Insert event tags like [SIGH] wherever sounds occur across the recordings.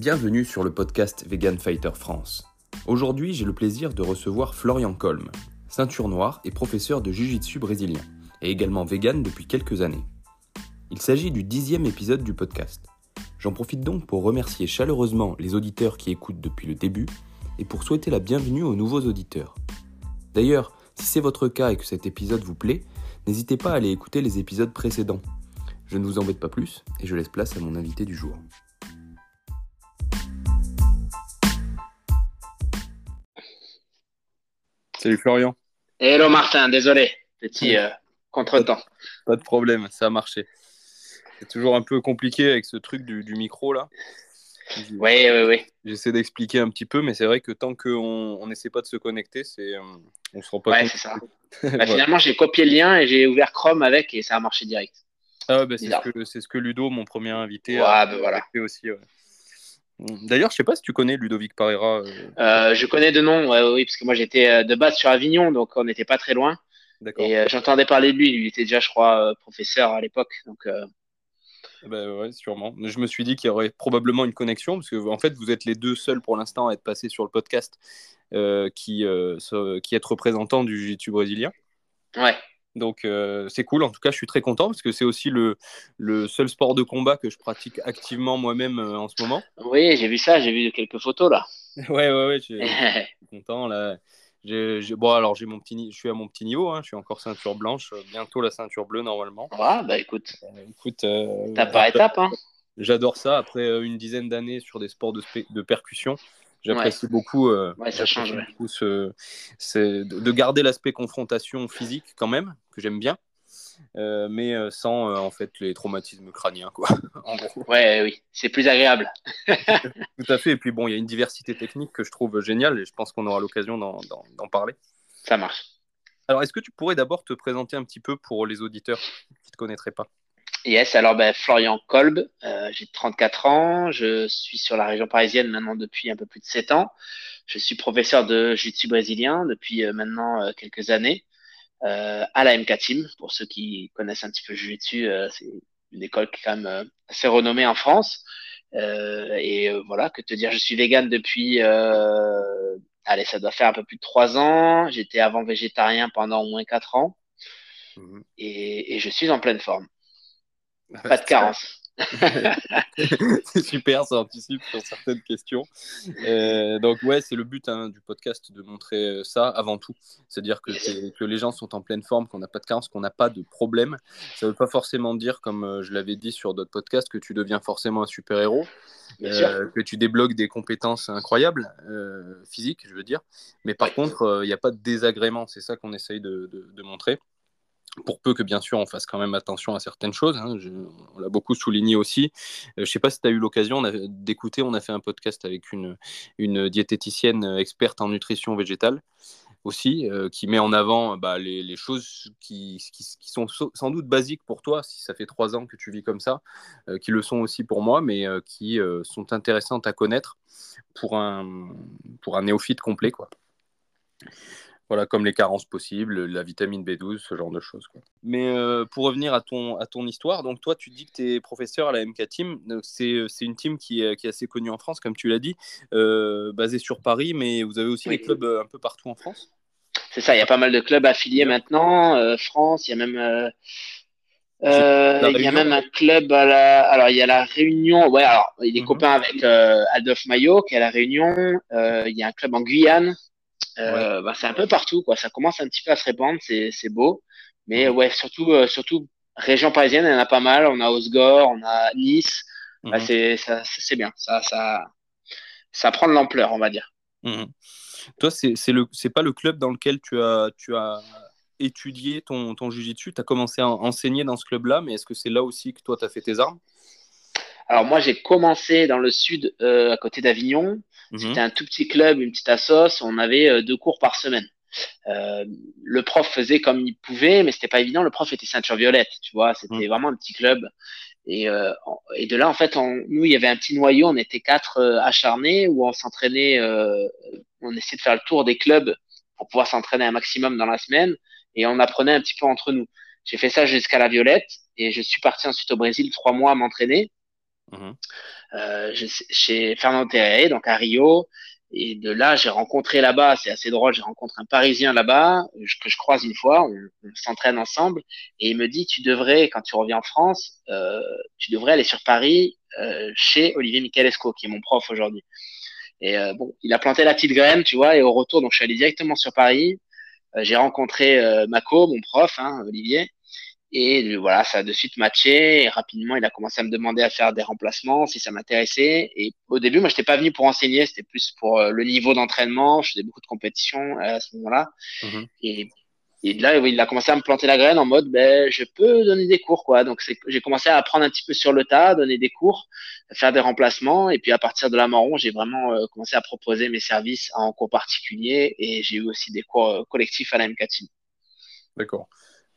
Bienvenue sur le podcast Vegan Fighter France. Aujourd'hui, j'ai le plaisir de recevoir Florian Colm, ceinture noire et professeur de Jiu-Jitsu brésilien, et également vegan depuis quelques années. Il s'agit du dixième épisode du podcast. J'en profite donc pour remercier chaleureusement les auditeurs qui écoutent depuis le début et pour souhaiter la bienvenue aux nouveaux auditeurs. D'ailleurs, si c'est votre cas et que cet épisode vous plaît, n'hésitez pas à aller écouter les épisodes précédents. Je ne vous embête pas plus et je laisse place à mon invité du jour. Salut Florian. Hello Martin, désolé, petit euh, contretemps. Pas de problème, ça a marché. C'est toujours un peu compliqué avec ce truc du, du micro là. Oui, oui, oui. J'essaie d'expliquer un petit peu, mais c'est vrai que tant qu'on n'essaie pas de se connecter, c'est, euh, on se rend pas Ouais, compte. c'est ça. [LAUGHS] Bah, Finalement, j'ai copié le lien et j'ai ouvert Chrome avec et ça a marché direct. Ah, bah, c'est, ce que, c'est ce que Ludo, mon premier invité, Ouais, a bah, voilà. fait aussi. ouais. D'ailleurs, je sais pas si tu connais Ludovic Parera. euh, Euh, je connais de nom, ouais, oui, parce que moi j'étais euh, de base sur Avignon, donc on n'était pas très loin. D'accord. Et euh, j'entendais parler de lui. Il était déjà, je crois, professeur à l'époque. Donc, euh, Bah ouais, sûrement. Je me suis dit qu'il y aurait probablement une connexion, parce que en fait, vous êtes les deux seuls pour l'instant à être passés sur le podcast qui, qui êtes représentants du Jiu-Jitsu brésilien. ouais. Donc euh, c'est cool, en tout cas je suis très content parce que c'est aussi le, le seul sport de combat que je pratique activement moi-même euh, en ce moment. Oui, j'ai vu ça, j'ai vu quelques photos là. [LAUGHS] Ouais, ouais, ouais, je suis [LAUGHS] content là. J'ai- j'ai- bon alors j'ai mon petit, je suis à mon petit niveau, hein, je suis encore ceinture blanche, euh, bientôt la ceinture bleue normalement. ouais, bah écoute, Euh, écoute, étape par étape. Hein. j'adore ça après une dizaine d'années sur des sports de, de percussion. J'apprécie beaucoup, euh, Ouais, ça change, j'apprécie ouais. beaucoup ce- de de garder l'aspect confrontation physique quand même, que j'aime bien, euh, mais euh, sans en fait les traumatismes crâniens, quoi. [LAUGHS] en gros. Ouais, oui, c'est plus agréable. [LAUGHS] Tout à fait. Et puis bon, il y a une diversité technique que je trouve géniale et je pense qu'on aura l'occasion d'en parler. Ça marche. Alors, est-ce que tu pourrais d'abord te présenter un petit peu pour les auditeurs qui ne te connaîtraient pas? Yes, alors ben, Florian Kolb, euh, j'ai 34 ans, je suis sur la région parisienne maintenant depuis un peu plus de 7 ans. Je suis professeur de jiu-jitsu brésilien depuis euh, maintenant euh, quelques années euh, à la MK Team. Pour ceux qui connaissent un petit peu jiu-jitsu, euh, c'est une école qui est quand même assez renommée en France. Euh, et voilà, que te dire, je suis vegan depuis, euh, allez, ça doit faire un peu plus de 3 ans. J'étais avant végétarien pendant au moins 4 ans et, et je suis en pleine forme. Pas de carence. [LAUGHS] c'est super, ça anticipe sur certaines questions. Euh, donc ouais, c'est le but hein, du podcast de montrer euh, ça avant tout. C'est-à-dire que, les gens sont en pleine forme, qu'on n'a pas de carence, qu'on n'a pas de problème. Ça ne veut pas forcément dire, comme euh, je l'avais dit sur d'autres podcasts, que tu deviens forcément un super-héros, euh, que tu débloques des compétences incroyables, euh, physiques, je veux dire. Mais par Ouais. contre, il n'y a pas de désagrément. C'est ça qu'on essaye de- de- de montrer pour peu que bien sûr on fasse quand même attention à certaines choses. hein. On l'a beaucoup souligné aussi. Euh, je sais pas si tu as eu l'occasion d'écouter, on a fait un podcast avec une, diététicienne experte en nutrition végétale aussi, euh, qui met en avant bah, les, choses qui, sont so- sans doute basiques pour toi, si ça fait trois ans que tu vis comme ça, euh, qui le sont aussi pour moi, mais euh, qui euh, sont intéressantes à connaître pour un, pour un néophyte complet. Quoi. Voilà, comme les carences possibles, la vitamine B12, ce genre de choses. Quoi. Mais euh, pour revenir à ton, à ton histoire, donc toi, tu dis que tu es professeur à la MK Team. Donc C'est c'est une team qui est, qui est assez connue en France, comme tu l'as dit, euh, basée sur Paris, mais vous avez aussi Oui. des clubs euh, un peu partout en France. C'est ça, il y a pas mal de clubs affiliés maintenant. euh, France, il y a même, euh, euh, La il y a Réunion. même un club à la. Alors, il y a la Réunion. Ouais, alors, il est Mhm. copain avec euh, Adolphe Maillot qui est à la Réunion. Euh, il y a un club en Guyane. Euh, bah, c'est un peu partout, quoi. Ça commence un petit peu à se répandre, c'est c'est beau. Mais ouais, surtout, euh, surtout région parisienne, il y en a pas mal. On a Osgore, on a Nice. Bah, Mhm. c'est ça, c'est bien. Ça, ça, ça prend de l'ampleur, on va dire. Mhm. Toi, c'est c'est le c'est pas le club dans lequel tu as, tu as étudié ton, ton jujitsu. Tu as commencé à enseigner dans ce club-là, mais est-ce que c'est là aussi que toi, tu as fait tes armes? Alors moi, j'ai commencé dans le sud, euh, à côté d'Avignon. Mhm. C'était un tout petit club, une petite assoce. On avait euh, deux cours par semaine. Euh, le prof faisait comme il pouvait, mais c'était pas évident. Le prof était ceinture violette, tu vois. C'était Mhm. vraiment un petit club. Et, euh, et de là, en fait, on- nous, il y avait un petit noyau. On était quatre euh, acharnés où on s'entraînait. euh, on essayait de faire le tour des clubs pour pouvoir s'entraîner un maximum dans la semaine. Et on apprenait un petit peu entre nous. J'ai fait ça jusqu'à la violette et je suis parti ensuite au Brésil trois mois à m'entraîner. Mhm. chez Fernand Terré, donc à Rio. Et de là, j'ai rencontré là-bas, c'est assez drôle, j'ai rencontré un Parisien là-bas que je croise une fois, on, s'entraîne ensemble, et il me dit, tu devrais, quand tu reviens en France, euh, tu devrais aller sur Paris euh, chez Olivier Michalesco, qui est mon prof aujourd'hui. Et euh, bon, il a planté la petite graine, tu vois, et au retour, donc je suis allé directement sur Paris. Euh, j'ai rencontré euh, Mako, mon prof, hein, Olivier, et voilà, ça a de suite matché. Et rapidement, il a commencé à me demander à faire des remplacements si ça m'intéressait. Et au début, moi, je n'étais pas venu pour enseigner, c'était plus pour le niveau d'entraînement. Je faisais beaucoup de compétitions à ce moment-là. Mhm. Et et là, il a commencé à me planter la graine en mode, ben, je peux donner des cours, quoi. Donc, j'ai commencé à apprendre un petit peu sur le tas, donner des cours, faire des remplacements. Et puis, à partir de la marron, j'ai vraiment euh, commencé à proposer mes services en cours particuliers. Et j'ai eu aussi des cours euh, collectifs à la MK Team. D'accord.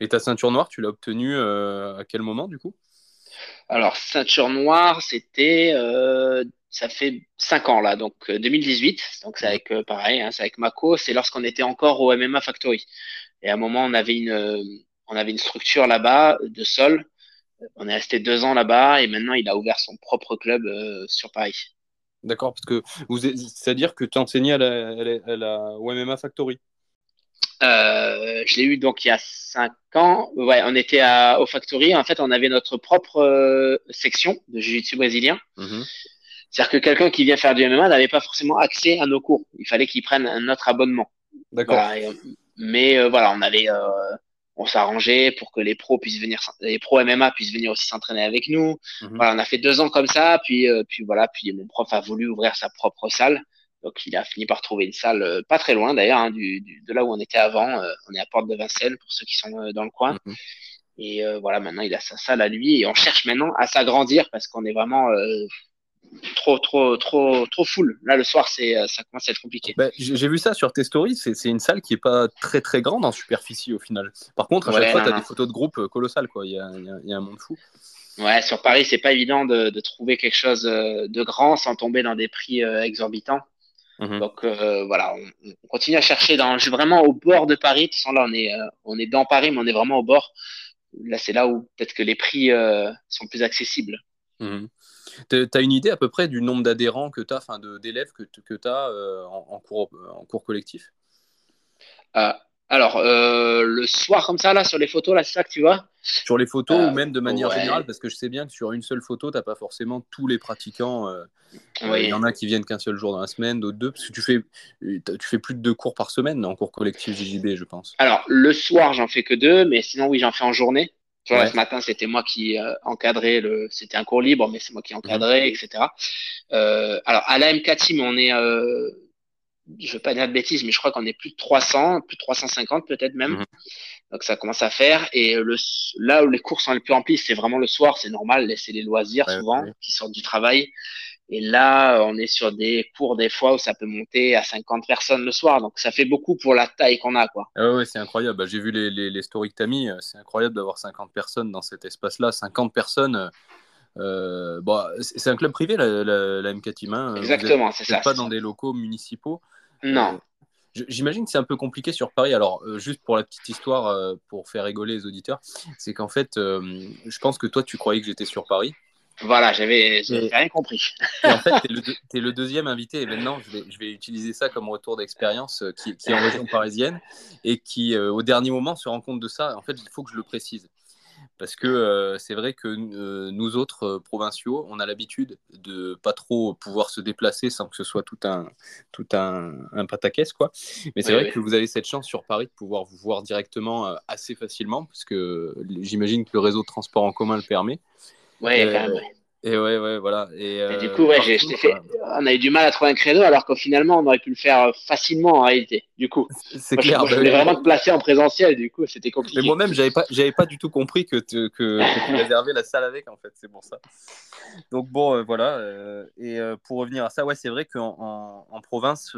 Et ta ceinture noire, tu l'as obtenue euh, à quel moment, du coup? Alors, ceinture noire, c'était, ça fait 5 ans, là. Donc, 2018. Donc, c'est avec, pareil, hein, c'est avec Mako. C'est lorsqu'on était encore au MMA Factory. Et à un moment, on avait une, euh, on avait une structure là-bas de sol. On est resté deux ans là-bas et maintenant, il a ouvert son propre club euh, sur Paris. D'accord, parce que vous, c'est-à-dire que tu enseignais à la, à la OMMA Factory? euh, je l'ai eu donc il y a cinq ans. Ouais, on était à, au Factory. En fait, on avait notre propre section de Jiu-Jitsu brésilien. Mhm. C'est-à-dire que quelqu'un qui vient faire du MMA n'avait pas forcément accès à nos cours. Il fallait qu'il prenne un autre abonnement. D'accord. Mais euh, voilà, on euh, s'arrangeait pour que les pros puissent venir, les pros MMA puissent venir aussi s'entraîner avec nous. Mhm. Voilà, on a fait deux ans comme ça, puis, euh, puis voilà, puis mon prof a voulu ouvrir sa propre salle. Donc, il a fini par trouver une salle pas très loin d'ailleurs, hein, du, du, de là où on était avant. on est à Porte de Vincennes pour ceux qui sont dans le coin. Mhm. Et voilà, maintenant il a sa salle à lui et on cherche maintenant à s'agrandir parce qu'on est vraiment trop, trop, trop, trop full. Là, le soir, c'est, euh, ça commence à être compliqué. Bah, j'ai vu ça sur tes stories. C'est, une salle qui est pas très, très grande en superficie au final. Par contre, à chaque fois, tu as des photos de groupe euh, colossales. Quoi. Il, y a, il, y a, un monde fou. Ouais, sur Paris, c'est pas évident de, de, trouver quelque chose euh, de grand sans tomber dans des prix exorbitants. Mhm. Donc voilà, on, on, continue à chercher. Dans, je suis vraiment au bord de Paris. De là, on est, on est dans Paris, mais on est vraiment au bord. Là, c'est là où peut-être que les prix sont plus accessibles. Mhm. Tu as une idée à peu près du nombre d'adhérents que tu as, enfin d'élèves que, que tu as euh, en, cours, en cours collectif? Euh, Alors, euh, le soir comme ça, là, sur les photos, là, c'est ça que tu vois? Sur les photos ou même de manière générale, parce que je sais bien que sur une seule photo, tu n'as pas forcément tous les pratiquants. Il y en a qui viennent qu'un seul jour dans la semaine, d'autres deux, parce que tu fais, tu fais plus de deux cours par semaine en cours collectif JJB, je pense. Alors, le soir, j'en fais que deux, mais sinon, oui, j'en fais en journée. Ce matin, c'était moi qui euh, encadrais le. C'était un cours libre, mais c'est moi qui encadrais, etc. Euh, alors, à la MK Team, on est. Je ne veux pas dire de bêtises, mais je crois qu'on est plus de 300, plus de 350 peut-être même. Mhm. Donc, ça commence à faire. Et le, là où les cours sont les plus remplis, c'est vraiment le soir, c'est normal, c'est les loisirs souvent qui sortent du travail. Et là, on est sur des cours des fois où ça peut monter à 50 personnes le soir. Donc ça fait beaucoup pour la taille qu'on a. Quoi. Ah ouais, c'est incroyable. Bah, j'ai vu les, les, les, stories que tu as mis. C'est incroyable d'avoir 50 personnes dans cet espace-là. 50 personnes. Euh, bon, c'est un club privé, la, la, MK Team. Hein. Exactement, c'est ça. pas dans des locaux municipaux. Non. Euh, j'imagine que c'est un peu compliqué sur Paris. Alors, euh, juste pour la petite histoire, euh, pour faire rigoler les auditeurs, c'est qu'en fait, je pense que toi, tu croyais que j'étais sur Paris. Voilà, j'avais rien compris. en fait, tu es, [LAUGHS] le deuxième invité et maintenant, je vais, je vais utiliser ça comme retour d'expérience euh, qui, est en région parisienne et qui, euh, au dernier moment, se rend compte de ça. En fait, il faut que je le précise. Parce que euh, c'est vrai que nous autres provinciaux, on a l'habitude de pas trop pouvoir se déplacer sans que ce soit tout un, tout un, un pataquès, quoi. Mais c'est vrai que vous avez cette chance sur Paris de pouvoir vous voir directement assez facilement, parce que j'imagine que le réseau de transport en commun le permet. Ouais, quand même. Et ouais, ouais, voilà. Et, du coup, ouais, j'ai, fait... on a eu du mal à trouver un créneau, alors qu'au finalement, on aurait pu le faire facilement en réalité. Du coup, c'est clair. je, bah voulais vraiment te placer en présentiel, du coup, c'était compliqué. Mais moi-même, j'avais pas, j'avais pas du tout compris que, que, que, tu [LAUGHS] réservais la salle avec, en fait. C'est bon ça. Donc bon, euh, voilà. Euh, et euh, pour revenir à ça, ouais, c'est vrai qu'en en, province,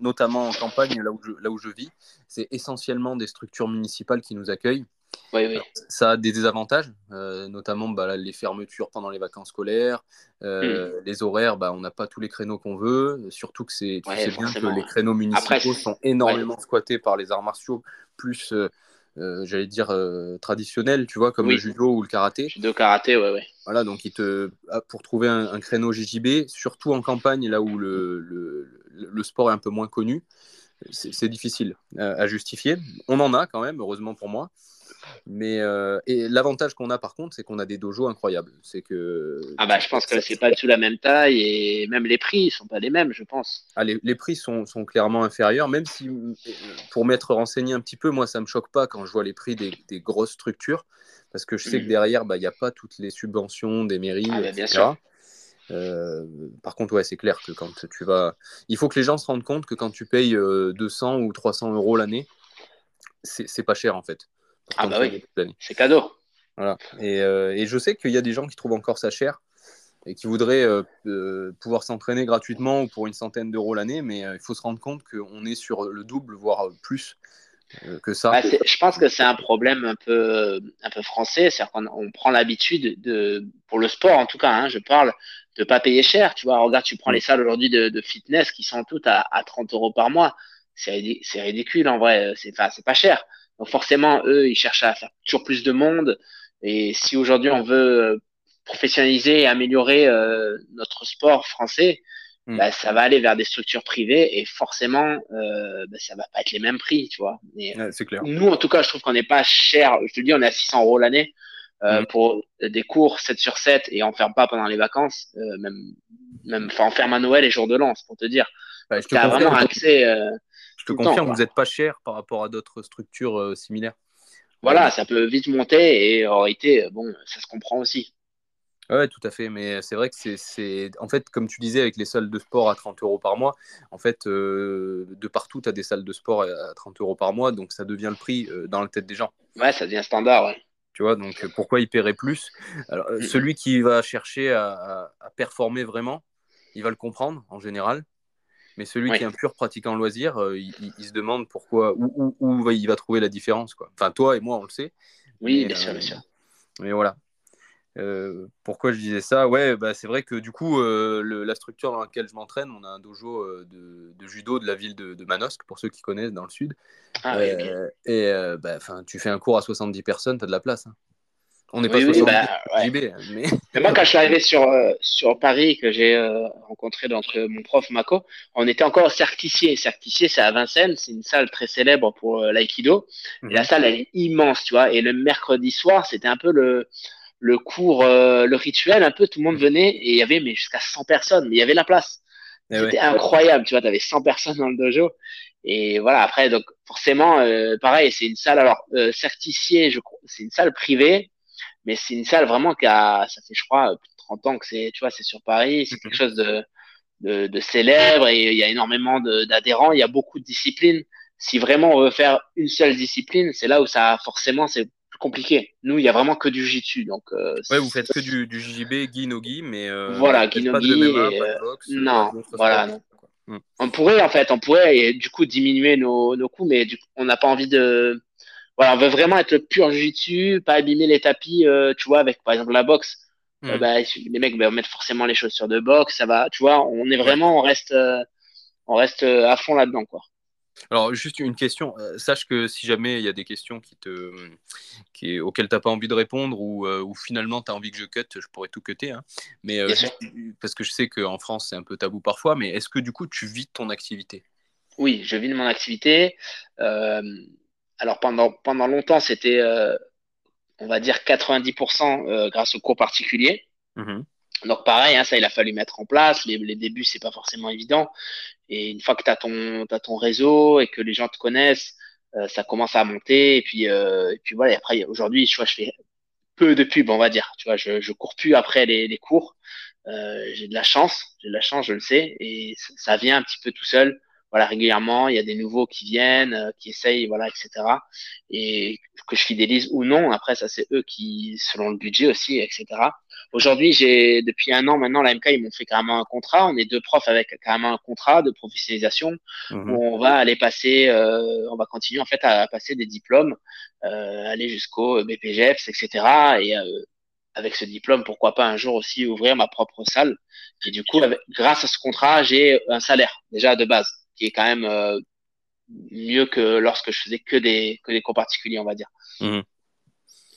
notamment en campagne, là où je, là où je vis, c'est essentiellement des structures municipales qui nous accueillent. Ça a des désavantages, euh, notamment bah, les fermetures pendant les vacances scolaires, euh, hmm. les horaires, bah, on n'a pas tous les créneaux qu'on veut, surtout que c'est, tu sais bien que les créneaux municipaux sont énormément squattés par les arts martiaux, plus, euh, j'allais dire, traditionnels, tu vois, comme le judo ou le karaté. Judo, karaté, ouais, ouais. Voilà, donc il te, ah, pour trouver un, créneau JJB, surtout en campagne, là où le, le, le sport est un peu moins connu, c'est difficile à justifier. On en a quand même, heureusement pour moi. Mais euh, et l'avantage qu'on a par contre, c'est qu'on a des dojos incroyables. C'est que ah bah je pense que c'est pas du tout la même taille et même les prix sont pas les mêmes, je pense. Ah, les, les, prix sont, sont, clairement inférieurs, même si pour m'être renseigné un petit peu, moi ça me choque pas quand je vois les prix des, des grosses structures, parce que je sais que mm. derrière, bah, il n'y a pas toutes les subventions des mairies, ah, bah, Bien sûr. Euh, par contre, ouais, c'est clair que quand tu vas, il faut que les gens se rendent compte que quand tu payes 200 euh, ou 300 euros l'année, c'est pas cher en fait. Ah bah oui, c'est cadeau. Voilà. Et, euh, et, je sais qu'il y a des gens qui trouvent encore ça cher et qui voudraient euh, euh, pouvoir s'entraîner gratuitement ou pour une centaine d'euros l'année, mais il faut se rendre compte qu'on est sur le double, voire plus que ça. Bah, je pense que c'est un problème un peu, un peu français, c'est-à-dire qu'on prend l'habitude de, pour le sport en tout cas, hein, je parle, de pas payer cher. Tu vois, regarde, tu prends mm. les salles aujourd'hui de, de, fitness qui sont toutes à, à 30 euros par mois. C'est ridicule en vrai, c'est pas cher. Donc forcément, eux, ils cherchent à faire toujours plus de monde. Et si aujourd'hui on veut euh, professionnaliser et améliorer euh, notre sport français, hmm. bah, ça va aller vers des structures privées et forcément, euh, bah, ça va pas être les mêmes prix, tu vois. c'est clair. Nous, en tout cas, je trouve qu'on n'est pas cher. Je te dis, on est à 600 euros l'année euh, hmm. pour des cours 7 sur 7 et on ferme pas pendant les vacances, euh, même, même, enfin, on ferme à Noël et jour de l'an, pour te dire. Bah, je te vraiment accès. Je te confirme, vous n'êtes pas cher par rapport à d'autres structures euh, similaires. Voilà, ça peut vite monter et en réalité, bon, ça se comprend aussi. Oui, tout à fait. Mais c'est vrai que c'est. En fait, comme tu disais, avec les salles de sport à 30 euros par mois, en fait, euh, de partout, tu as des salles de sport à 30 euros par mois. Donc, ça devient le prix euh, dans la tête des gens. Ouais, ça devient standard, ouais. Tu vois, donc pourquoi il paierait plus? Alors, Celui qui va chercher à, performer vraiment, il va le comprendre en général. Mais celui qui est un pur pratiquant loisir, euh, il, se demande pourquoi, où, où, il va trouver la différence. Quoi. Enfin, toi et moi, on le sait. Oui, bien sûr, euh, bien sûr. Mais voilà. Euh, pourquoi je disais ça? Ouais, bah, c'est vrai que du coup, la structure dans laquelle je m'entraîne, on a un dojo de, judo de la ville de, Manosque, pour ceux qui connaissent dans le sud. Ah, oui, Et bah, tu fais un cours à 70 personnes, tu as de la place. Hein. On n'est pas oui, bah, mais... moi, quand je suis arrivé [LAUGHS] sur, euh, sur Paris, que j'ai euh, rencontré donc euh, mon prof Mako, on était encore au Certicier. Certicier, c'est à Vincennes, c'est une salle très célèbre pour l'aïkido. Et la mhm. salle, elle est immense, tu vois. Et le mercredi soir, c'était un peu le, le cours, le rituel, un peu, tout le monde venait et il y avait mais jusqu'à 100 personnes, mais il y avait la place. Eh c'était incroyable, tu vois, tu avais 100 personnes dans le dojo. Et voilà, après, donc forcément, pareil, c'est une salle, alors, Certicier, c'est une salle privée mais c'est une salle vraiment qui a, ça fait, je crois, plus de 30 ans que c'est, tu vois, c'est sur Paris, c'est quelque chose de, de, de, célèbre et il y a énormément d'adhérents, il y a beaucoup de disciplines. Si vraiment on veut faire une seule discipline, c'est là où ça, forcément, c'est plus compliqué. Nous, il y a vraiment que du jiu-jitsu, donc. Euh, ouais, vous faites que du, du JB, gi mais. Euh, voilà, gi no. Euh, non, voilà, non. Hmm. On pourrait, en fait, on pourrait, et du coup, diminuer nos, nos coûts, mais du coup, on n'a pas envie de, voilà, on veut vraiment être le pur jiu pas abîmer les tapis, euh, tu vois, avec par exemple la boxe. Euh, hmm. bah, les mecs vont mettre forcément les chaussures de boxe, ça va, tu vois, on est vraiment, on reste, euh, on reste à fond là-dedans, quoi. Alors, juste une question. sache que si jamais il y a des questions qui te, qui, auxquelles tu n'as pas envie de répondre ou, ou finalement tu as envie que je cut, je pourrais tout cutter. Hein. Mais, parce que je sais qu'en France, c'est un peu tabou parfois. Mais est-ce que du coup, tu vis ton activité? Oui, je vis de mon activité. Alors pendant, pendant longtemps, c'était, euh, on va dire, 90% euh, grâce aux cours particuliers. Mhm. Donc pareil, hein, ça, il a fallu mettre en place. Les, les débuts, c'est pas forcément évident. Et une fois que tu as ton, as ton réseau et que les gens te connaissent, euh, ça commence à monter. Et puis, et puis voilà, après, aujourd'hui, je, je fais peu de pub, on va dire. Tu vois, je, je cours plus après les, les cours. j'ai de la chance, j'ai de la chance, je le sais. Et ça vient un petit peu tout seul voilà, régulièrement, il y a des nouveaux qui viennent, euh, qui essayent, voilà, etc. Et que je fidélise ou non, après, ça, c'est eux qui, selon le budget aussi, etc. Aujourd'hui, j'ai, depuis un an maintenant, la MK, ils m'ont fait carrément un contrat. On est deux profs avec carrément un contrat de professionnalisation mhm. où on va aller passer, euh, on va continuer, en fait, à passer des diplômes, euh, aller jusqu'au BPGEPS, etc. Et, euh, avec ce diplôme, pourquoi pas un jour aussi ouvrir ma propre salle. Et du coup, grâce à ce contrat, j'ai un salaire déjà de base qui est quand même euh, mieux que lorsque je faisais que des, que des cours particuliers, on va dire. Mhm.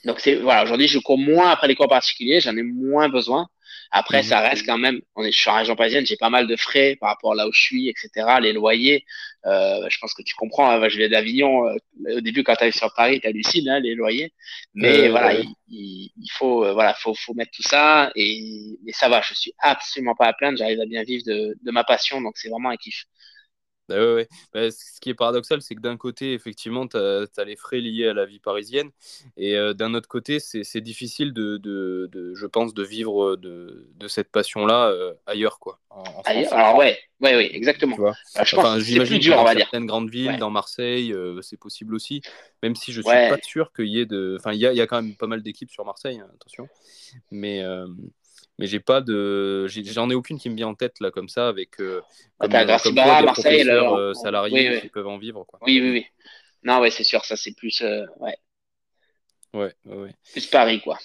Donc c'est voilà, aujourd'hui je cours moins après les cours particuliers, j'en ai moins besoin. Après, Mhm. ça reste quand même, on est, je suis en région parisienne, j'ai pas mal de frais par rapport à là où je suis, etc. Les loyers, euh, je pense que tu comprends. hein, je viens d'Avignon. euh, au début, quand tu arrives sur Paris, tu hallucines hein, les loyers. Mais Euh, voilà, il, il- il faut, voilà, faut, faut mettre tout ça. Et, et ça va, je suis absolument pas à plaindre. J'arrive à bien vivre de, de ma passion, donc c'est vraiment un kiff. Bah ouais, ouais. Bah, ce qui est paradoxal, c'est que d'un côté, effectivement, tu as, les frais liés à la vie parisienne, et euh, d'un autre côté, c'est difficile, de, de, de- je pense, de vivre de, de cette passion-là euh, ailleurs, quoi, en, en Ailleurs- France. Alors ouais, ouais, ouais, exactement. Euh, je Enfin, c'est j'imagine plus dur, dans on va dire. certaines grandes villes, Ouais. dans Marseille, euh, c'est possible aussi, même si je suis pas sûr qu'il y ait de... Enfin, il y a, il y a quand même pas mal d'équipes sur Marseille, hein, attention, mais, euh, mais j'ai pas de... J'en ai aucune qui me vient en tête, là, comme ça, avec... euh, Bah, comme, euh, Gracie comme toi, Barra, des Marseille, le- euh, salariés oui, oui. qui peuvent en vivre, quoi. Oui, oui, oui. Non, ouais, c'est sûr, ça c'est plus, euh, ouais, Ouais, ouais, plus Paris, quoi.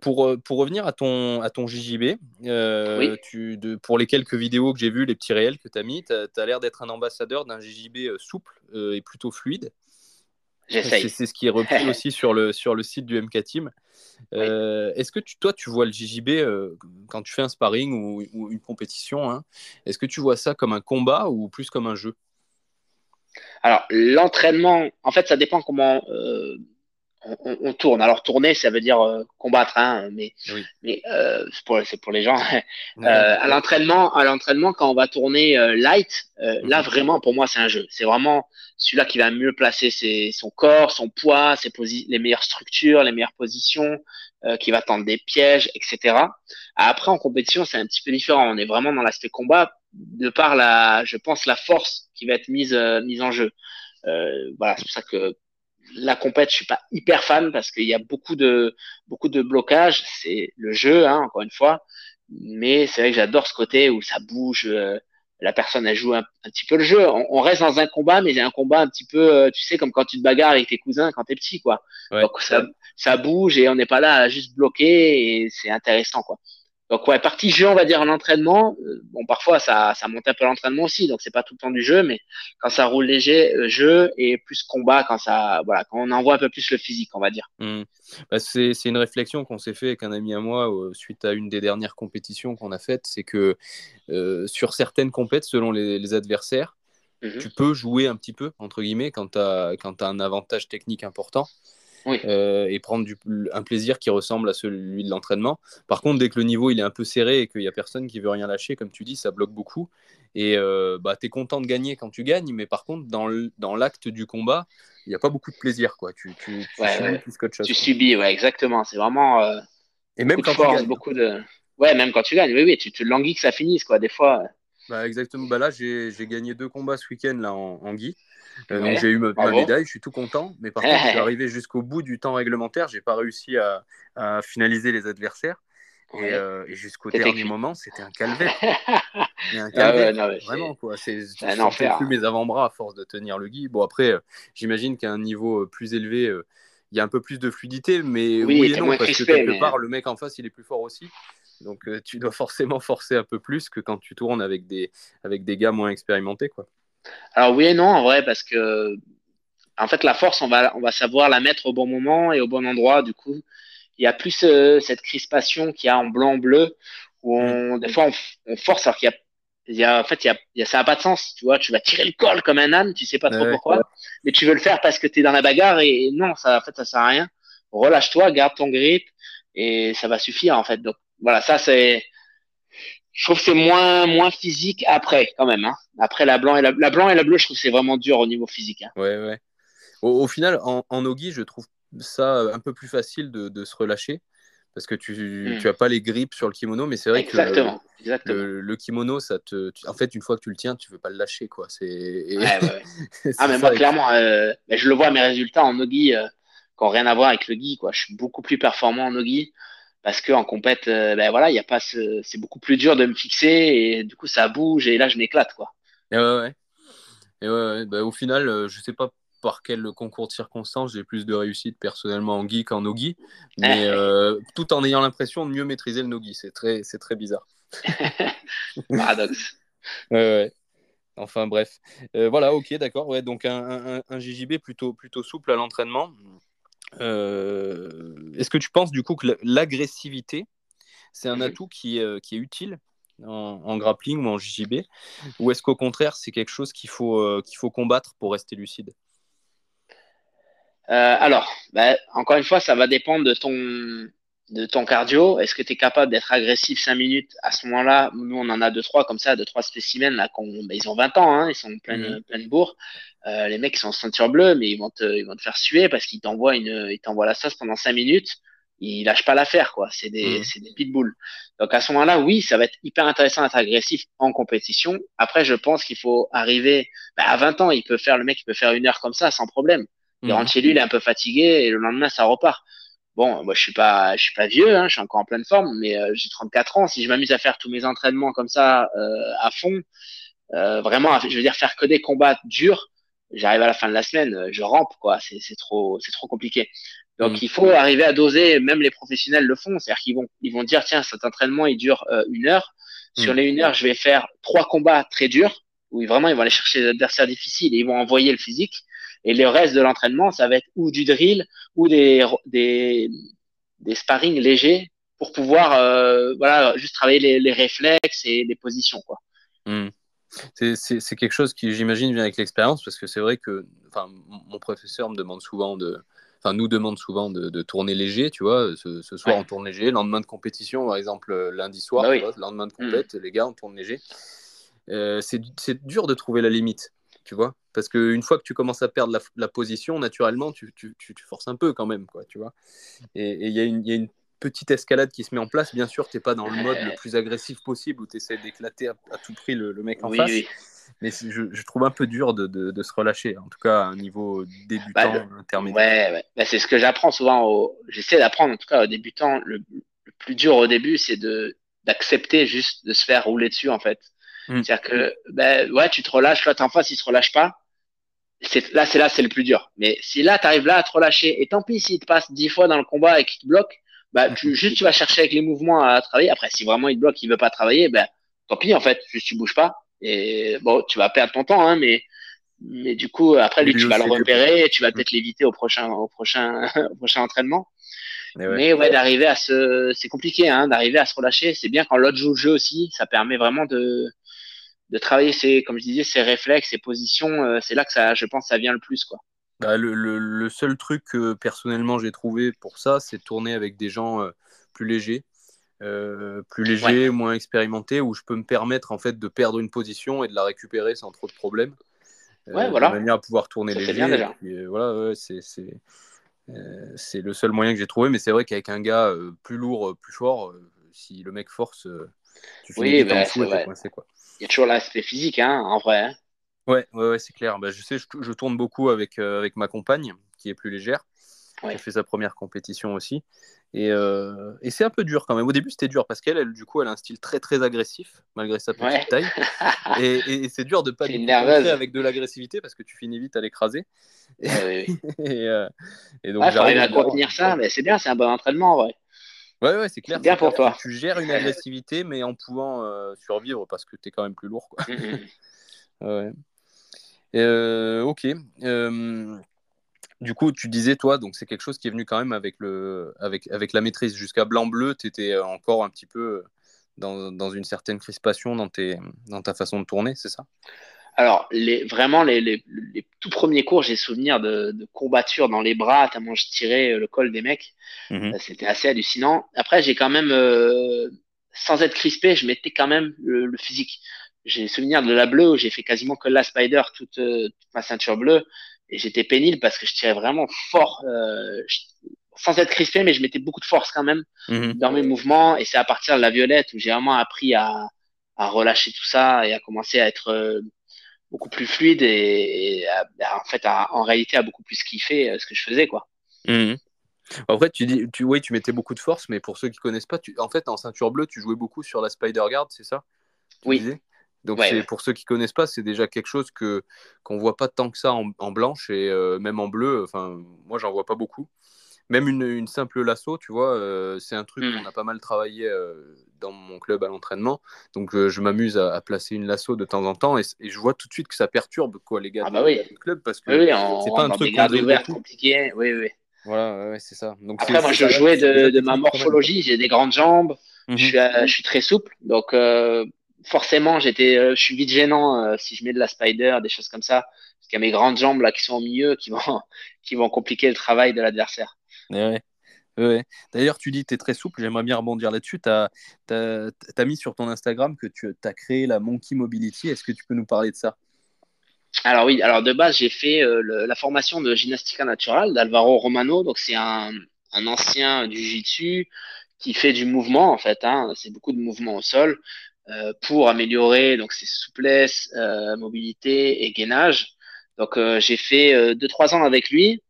Pour, euh, pour revenir à ton, à ton JJB, Oui. tu, de, pour les quelques vidéos que j'ai vues, les petits réels que tu as mis, tu as, l'air d'être un ambassadeur d'un JJB souple et plutôt fluide. C'est J'essaye. c'est ce qui est repris [LAUGHS] aussi sur le, sur le site du MK Team. Euh, Est-ce que tu, toi, tu vois le JJB euh, quand tu fais un sparring ou, ou une compétition hein, Est-ce que tu vois ça comme un combat ou plus comme un jeu? Alors, l'entraînement, en fait, ça dépend comment euh, on, on- on tourne. Alors, tourner, ça veut dire euh, combattre, hein, mais, Oui. mais euh, c'est pour, c'est pour les gens. [LAUGHS] Euh, à l'entraînement, à l'entraînement, quand on va tourner euh, light, euh, là Mhm. vraiment pour moi c'est un jeu. C'est vraiment celui-là qui va mieux placer ses, son corps, son poids, ses posi- les meilleures structures, les meilleures positions, euh, qui va tendre des pièges, etc. Après en compétition c'est un petit peu différent. On est vraiment dans l'aspect combat de par la, je pense la force qui va être mise mise en jeu. Euh, voilà, c'est pour ça que la compète, je suis pas hyper fan parce qu'il y a beaucoup de beaucoup de blocages. C'est le jeu, hein, encore une fois. Mais c'est vrai que j'adore ce côté où ça bouge. euh, la personne elle joue un, un petit peu le jeu. On, on reste dans un combat, mais c'est un combat un petit peu, euh, tu sais, comme quand tu te bagarres avec tes cousins quand t'es petit, quoi. Ouais. Donc ça, ça bouge et on n'est pas là à juste bloquer et c'est intéressant, quoi. Donc ouais, partie jeu, on va dire en entraînement. Euh, bon, parfois ça, ça monte un peu l'entraînement aussi, donc c'est pas tout le temps du jeu, mais quand ça roule léger, euh, jeu et plus combat quand ça, voilà, quand on envoie un peu plus le physique, on va dire. Hmm. Bah, c'est c'est une réflexion qu'on s'est fait avec un ami à moi euh, suite à une des dernières compétitions qu'on a faites. C'est que euh, sur certaines compètes, selon les, les adversaires, Mhm. tu peux jouer un petit peu, entre guillemets, quand tu as, un avantage technique important. Oui. euh, et prendre du, un plaisir qui ressemble à celui de l'entraînement. Par contre, dès que le niveau il est un peu serré et qu'il n'y a personne qui veut rien lâcher, comme tu dis, ça bloque beaucoup. Et euh, bah, tu es content de gagner quand tu gagnes, mais par contre, dans l'acte du combat, il n'y a pas beaucoup de plaisir. Quoi. Tu, tu, tu Ouais, subis ouais. plus qu'autre chose. Tu quoi. subis, ouais, exactement. C'est vraiment euh, Et même quand de force, tu gagnes. beaucoup de. Ouais, même quand tu gagnes, oui, oui, tu te languis que ça finisse, quoi. Des fois, Bah, exactement. Bah, là, j'ai j'ai gagné deux combats ce week-end là, en, en Guy. Euh, Ouais, donc j'ai eu ma, médaille, je suis tout content. Mais par contre, je suis [LAUGHS] arrivé jusqu'au bout du temps réglementaire. J'ai pas réussi à, à finaliser les adversaires. Et, euh, et jusqu'au dernier moment, c'était un calvaire. [LAUGHS] Un Ah calvaire. ouais, non, Vraiment, quoi. C'est, un enfer. plus mes avant-bras à force de tenir le Guy. Bon, après, euh, j'imagine qu'à un niveau plus élevé, euh, il y a un peu plus de fluidité. Mais Oui, et non, parce que quelque mais- part, le mec en face, il est plus fort aussi. Donc tu dois [LAUGHS] forcément forcer un peu plus que quand tu tournes avec des, avec des gars moins expérimentés. Quoi. Alors oui et non, en vrai, parce que en fait, la force, on va, on va savoir la mettre au bon moment et au bon endroit. Du coup, il y a plus euh, cette crispation qu'il y a en blanc-bleu, où on, des fois, on, force alors qu'il y a, il y a, en fait, il y a, il y a, ça n'a pas de sens. Tu vois, tu vas tirer le col comme un âne, tu sais pas trop Ouais. pourquoi, mais tu veux le faire parce que tu es dans la bagarre et, et non, ça, en fait, ça sert à rien. Relâche-toi, garde ton grip et ça va suffire, en fait. Donc, voilà, ça, c'est, je trouve que c'est moins, moins physique après, quand même. Hein. Après la blanc et la, la blanc et la bleue, je trouve que c'est vraiment dur au niveau physique. Hein. Ouais, ouais. Au, au final, en, en Ogi, je trouve ça un peu plus facile de, de se relâcher parce que tu Mm. tu as pas les grippes sur le kimono, mais c'est vrai Exactement, que exactement. le, le kimono, ça te, tu- en fait, une fois que tu le tiens, tu veux pas le lâcher, quoi. C'est et- Ouais, ouais, [LAUGHS] Ah, mais moi, clairement, euh, mais je le vois à mes résultats en Nogi, euh, qui n'ont rien à voir avec le Gi, quoi. Je suis beaucoup plus performant en Nogi parce que en compète, euh, ben voilà, il y a pas ce, c'est beaucoup plus dur de me fixer et du coup, ça bouge et là, je m'éclate, quoi. Et ouais, ouais. Et ouais, ouais. Bah, au final, euh, je sais pas par quel concours de circonstances j'ai plus de réussite personnellement en Gi qu'en Nogi, mais [LAUGHS] euh, tout en ayant l'impression de mieux maîtriser le Nogi. C'est très, c'est très bizarre. [LAUGHS] Paradoxe. Ouais, ouais. Enfin bref, voilà, ok, d'accord. Ouais, donc un, un, JJB plutôt, plutôt souple à l'entraînement. Est-ce que tu penses du coup que l'agressivité, c'est un mhm. atout qui, qui est utile en, grappling ou en JJB Ou est-ce qu'au contraire, c'est quelque chose qu'il faut, qu'il faut combattre pour rester lucide? Alors, bah, encore une fois, ça va dépendre de ton, de ton cardio. Est-ce que tu es capable d'être agressif 5 minutes À ce moment-là, nous, on en a 2-3 comme ça, 2-3 spécimens. Là, bah, ils ont 20 ans, hein, ils sont plein, mmh. plein bourre. Euh, les mecs, ils sont en ceinture bleue, mais ils vont te, ils vont te faire suer parce qu'ils t'envoient, une, ils t'envoient la sauce pendant 5 minutes. Ils lâchent pas l'affaire, quoi. C'est des, mmh. c'est des pitbulls. Donc, à ce moment-là, oui, ça va être hyper intéressant d'être agressif en compétition. Après, je pense qu'il faut arriver, bah, à 20 ans, il peut faire, le mec, il peut faire une heure comme ça sans problème. Il mmh. rentre chez lui, il est un peu fatigué et le lendemain, ça repart. Bon, moi je suis pas, je suis pas vieux, hein, je suis encore en pleine forme, mais euh, j'ai 34 ans. Si je m'amuse à faire tous mes entraînements comme ça euh, à fond, euh, vraiment, je veux dire faire que des combats durs, j'arrive à la fin de la semaine, je rampe quoi. C'est, trop, c'est trop compliqué. Donc mm. il faut arriver à doser. Même les professionnels le font, c'est-à-dire qu'ils vont, ils vont dire tiens, cet entraînement il dure une heure. Sur mm. les une heure, je vais faire trois combats très durs où vraiment ils vont aller chercher des adversaires difficiles et ils vont envoyer le physique. Et le reste de l'entraînement, ça va être ou du drill ou des, des, des sparring légers pour pouvoir euh, voilà, juste travailler les, les, réflexes et les positions. Quoi. Hmm. C'est quelque chose qui, j'imagine, vient avec l'expérience parce que c'est vrai que mon professeur me demande souvent de. Enfin, nous demande souvent de, de tourner léger, tu vois. Ce, soir, on tourne léger. Lendemain de compétition, par exemple, lundi soir, bah lendemain de hmm. compète, les gars, on tourne léger. Euh, c'est dur de trouver la limite tu vois. Parce qu'une fois que tu commences à perdre la, position, naturellement, tu, tu, tu, forces un peu quand même, quoi, tu vois. Et il y, y, a une petite escalade qui se met en place. Bien sûr, tu n'es pas dans le mode le plus agressif possible où tu essaies d'éclater à, tout prix le, mec en face. Mais je, je, trouve un peu dur de, de, se relâcher, en tout cas à un niveau débutant, bah, intermédiaire. Ouais, bah, c'est ce que j'apprends souvent. J'essaie d'apprendre, en tout cas aux débutants. Le, le plus dur au début, c'est d'accepter juste de se faire rouler dessus, en fait. Mm. C'est-à-dire que, ben, ouais, tu te relâches, là, en face, il se relâche pas. C'est, là, c'est là, c'est le plus dur. Mais si là, tu arrives là à te relâcher, et tant pis s'il te passe dix fois dans le combat et qu'il te bloque, bah, tu, mm. juste, tu vas chercher avec les mouvements à travailler. Après, si vraiment il te bloque, il veut pas travailler, ben, tant pis, en fait, juste tu bouges pas. Et bon, tu vas perdre ton temps, hein, mais, mais du coup, après, lui, tu vas le repérer et tu vas peut-être l'éviter au prochain, au prochain, [LAUGHS] au prochain entraînement. Mais ouais, d'arriver à se, c'est compliqué, hein, d'arriver à se relâcher. C'est bien quand l'autre joue le jeu aussi. Ça permet vraiment de, de travailler ses, comme je disais, ses réflexes, ses positions, euh, c'est là que ça, je pense, ça vient le plus, quoi. Bah, le, le, seul truc que personnellement j'ai trouvé pour ça, c'est tourner avec des gens euh, plus légers, euh, plus légers, moins expérimentés, où je peux me permettre en fait de perdre une position et de la récupérer sans trop de problèmes. Ouais, voilà. De manière à pouvoir tourner léger. Bien, déjà. voilà, c'est c'est le seul moyen que j'ai trouvé, mais c'est vrai qu'avec un gars plus lourd, plus fort, si le mec force, tu oui, bah, coincé, quoi il y a toujours l'aspect physique, hein, en vrai. Hein. Ouais, ouais, ouais c'est clair. Bah, je sais, je, tourne beaucoup avec, euh, avec ma compagne, qui est plus légère. Elle fait sa première compétition aussi. Et, euh, et c'est un peu dur quand même. Au début, c'était dur parce qu'elle, elle, du coup, elle a un style très très agressif, malgré sa petite taille. [LAUGHS] et, et, c'est dur de pas lui avec de l'agressivité parce que tu finis vite à l'écraser. [LAUGHS] et, euh, et, donc, j'arrive à contenir ça, mais c'est bien, c'est un bon entraînement, ouais. Ouais, ouais, c'est clair. bien pour toi. Tu gères une agressivité, mais en pouvant euh, survivre parce que tu es quand même plus lourd. Quoi. [LAUGHS] Ouais. Euh, ok. Euh, du coup, tu disais, toi, donc c'est quelque chose qui est venu quand même avec, le, avec, avec la maîtrise. Jusqu'à blanc-bleu, tu étais encore un petit peu dans, dans, une certaine crispation dans, tes, dans ta façon de tourner, c'est ça? Alors, les, vraiment, les, les, les, tout premiers cours, j'ai souvenir de, de courbatures dans les bras, tellement je tirais euh, le col des mecs. Mhm. C'était assez hallucinant. Après, j'ai quand même, euh, sans être crispé, je mettais quand même le, le physique. J'ai souvenir de la bleue où j'ai fait quasiment que la spider toute, euh, toute ma ceinture bleue. Et j'étais pénible parce que je tirais vraiment fort, euh, sans être crispé, mais je mettais beaucoup de force quand même mhm. dans mes mouvements. Et c'est à partir de la violette où j'ai vraiment appris à, à relâcher tout ça et à commencer à être beaucoup plus fluide et, en fait en réalité a beaucoup plus kiffé euh, ce que je faisais quoi. Mmh. En tu dis, tu, oui, tu mettais beaucoup de force, mais pour ceux qui connaissent pas, tu, en fait, en ceinture bleue, tu jouais beaucoup sur la Spider Guard, c'est ça? Oui. Donc, c'est, pour ceux qui connaissent pas, c'est déjà quelque chose que qu'on voit pas tant que ça en, blanche et euh, même en bleu. Enfin, moi, j'en vois pas beaucoup. Même une, une simple lasso, tu vois, euh, c'est un truc mmh. qu'on a pas mal travaillé dans mon club à l'entraînement. Donc je m'amuse à, placer une lasso de temps en temps et, je vois tout de suite que ça perturbe quoi, les gars ah bah du club parce que oui, c'est pas un truc compliqué. Oui, oui. Voilà, c'est ça. Donc, Après, moi, je jouais de, ma morphologie. J'ai des grandes jambes. Je, suis, très souple. Donc, euh, forcément, j'étais, euh, je suis vite gênant euh, si je mets de la spider, des choses comme ça. Parce qu'il y a mes grandes jambes là qui sont au milieu qui vont, [LAUGHS] qui vont compliquer le travail de l'adversaire. Ouais. D'ailleurs, tu dis que tu es très souple, j'aimerais bien rebondir là-dessus. Tu as, mis sur ton Instagram que tu as créé la Monkey Mobility. Est-ce que tu peux nous parler de ça? Alors oui, alors de base, j'ai fait euh, la formation de gymnastica naturale d'Alvaro Romano. Donc c'est un, ancien du jiu-jitsu qui fait du mouvement en fait. Hein. c'est beaucoup de mouvement au sol euh, pour améliorer donc ses souplesses, euh, mobilité et gainage. Donc j'ai fait deux trois ans avec lui.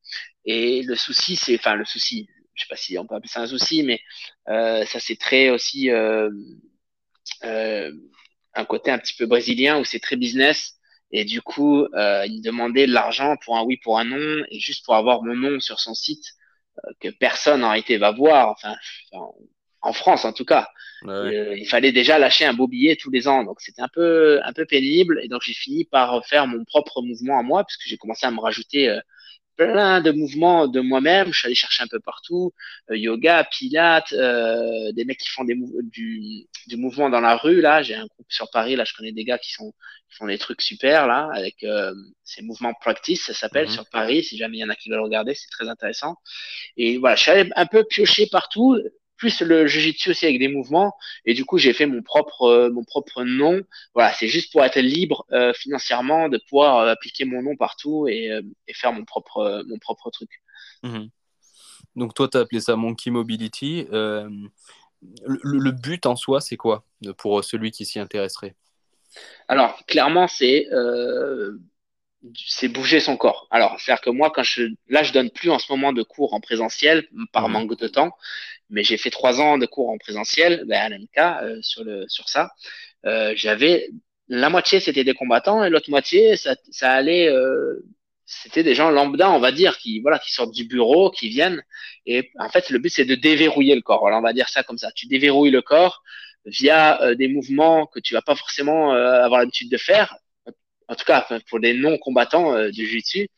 Et le souci, c'est, enfin le souci, je sais pas si on peut appeler ça un souci, mais ça c'est très aussi un côté un petit peu brésilien où c'est très business. Et du coup, euh, il demandait de l'argent pour un oui, pour un non, et juste pour avoir mon nom sur son site, euh, que personne en réalité va voir, enfin, en France en tout cas. Euh, il fallait déjà lâcher un beau billet tous les ans, donc c'était un peu, un peu pénible. Et donc j'ai fini par faire mon propre mouvement à moi, puisque j'ai commencé à me rajouter euh, plein de mouvements de moi-même. Je suis allé chercher un peu partout, euh, yoga, pilates, euh, des mecs qui font des du, du mouvement dans la rue. Là, j'ai un groupe sur Paris. Là, je connais des gars qui, sont, qui font des trucs super là avec euh, ces mouvements practice, ça s'appelle mhm. sur Paris. Si jamais il y en a qui veulent regarder, c'est très intéressant. Et voilà, je suis allé un peu piocher partout plus le jiu-jitsu aussi avec des mouvements. Et du coup, j'ai fait mon propre, euh, mon propre nom. Voilà, c'est juste pour être libre euh, financièrement, de pouvoir euh, appliquer mon nom partout et, et, faire mon propre, mon propre truc. Mhm. Donc toi, tu as appelé ça Monkey Mobility. Le, le, but en soi, c'est quoi pour celui qui s'y intéresserait? Alors, clairement, c'est c'est bouger son corps. Alors, c'est-à-dire que moi, quand je, là, je donne plus en ce moment de cours en présentiel par mhm. manque de temps, mais j'ai fait trois ans de cours en présentiel ben, à l'MK euh, sur le sur ça. Euh, j'avais la moitié c'était des combattants et l'autre moitié ça, ça allait euh, c'était des gens lambda on va dire qui voilà qui sortent du bureau qui viennent. Et en fait le but c'est de déverrouiller le corps. Voilà on va dire ça comme ça. Tu déverrouilles le corps via des mouvements que tu vas pas forcément avoir l'habitude de faire. En tout cas pour les non combattants du jiu-jitsu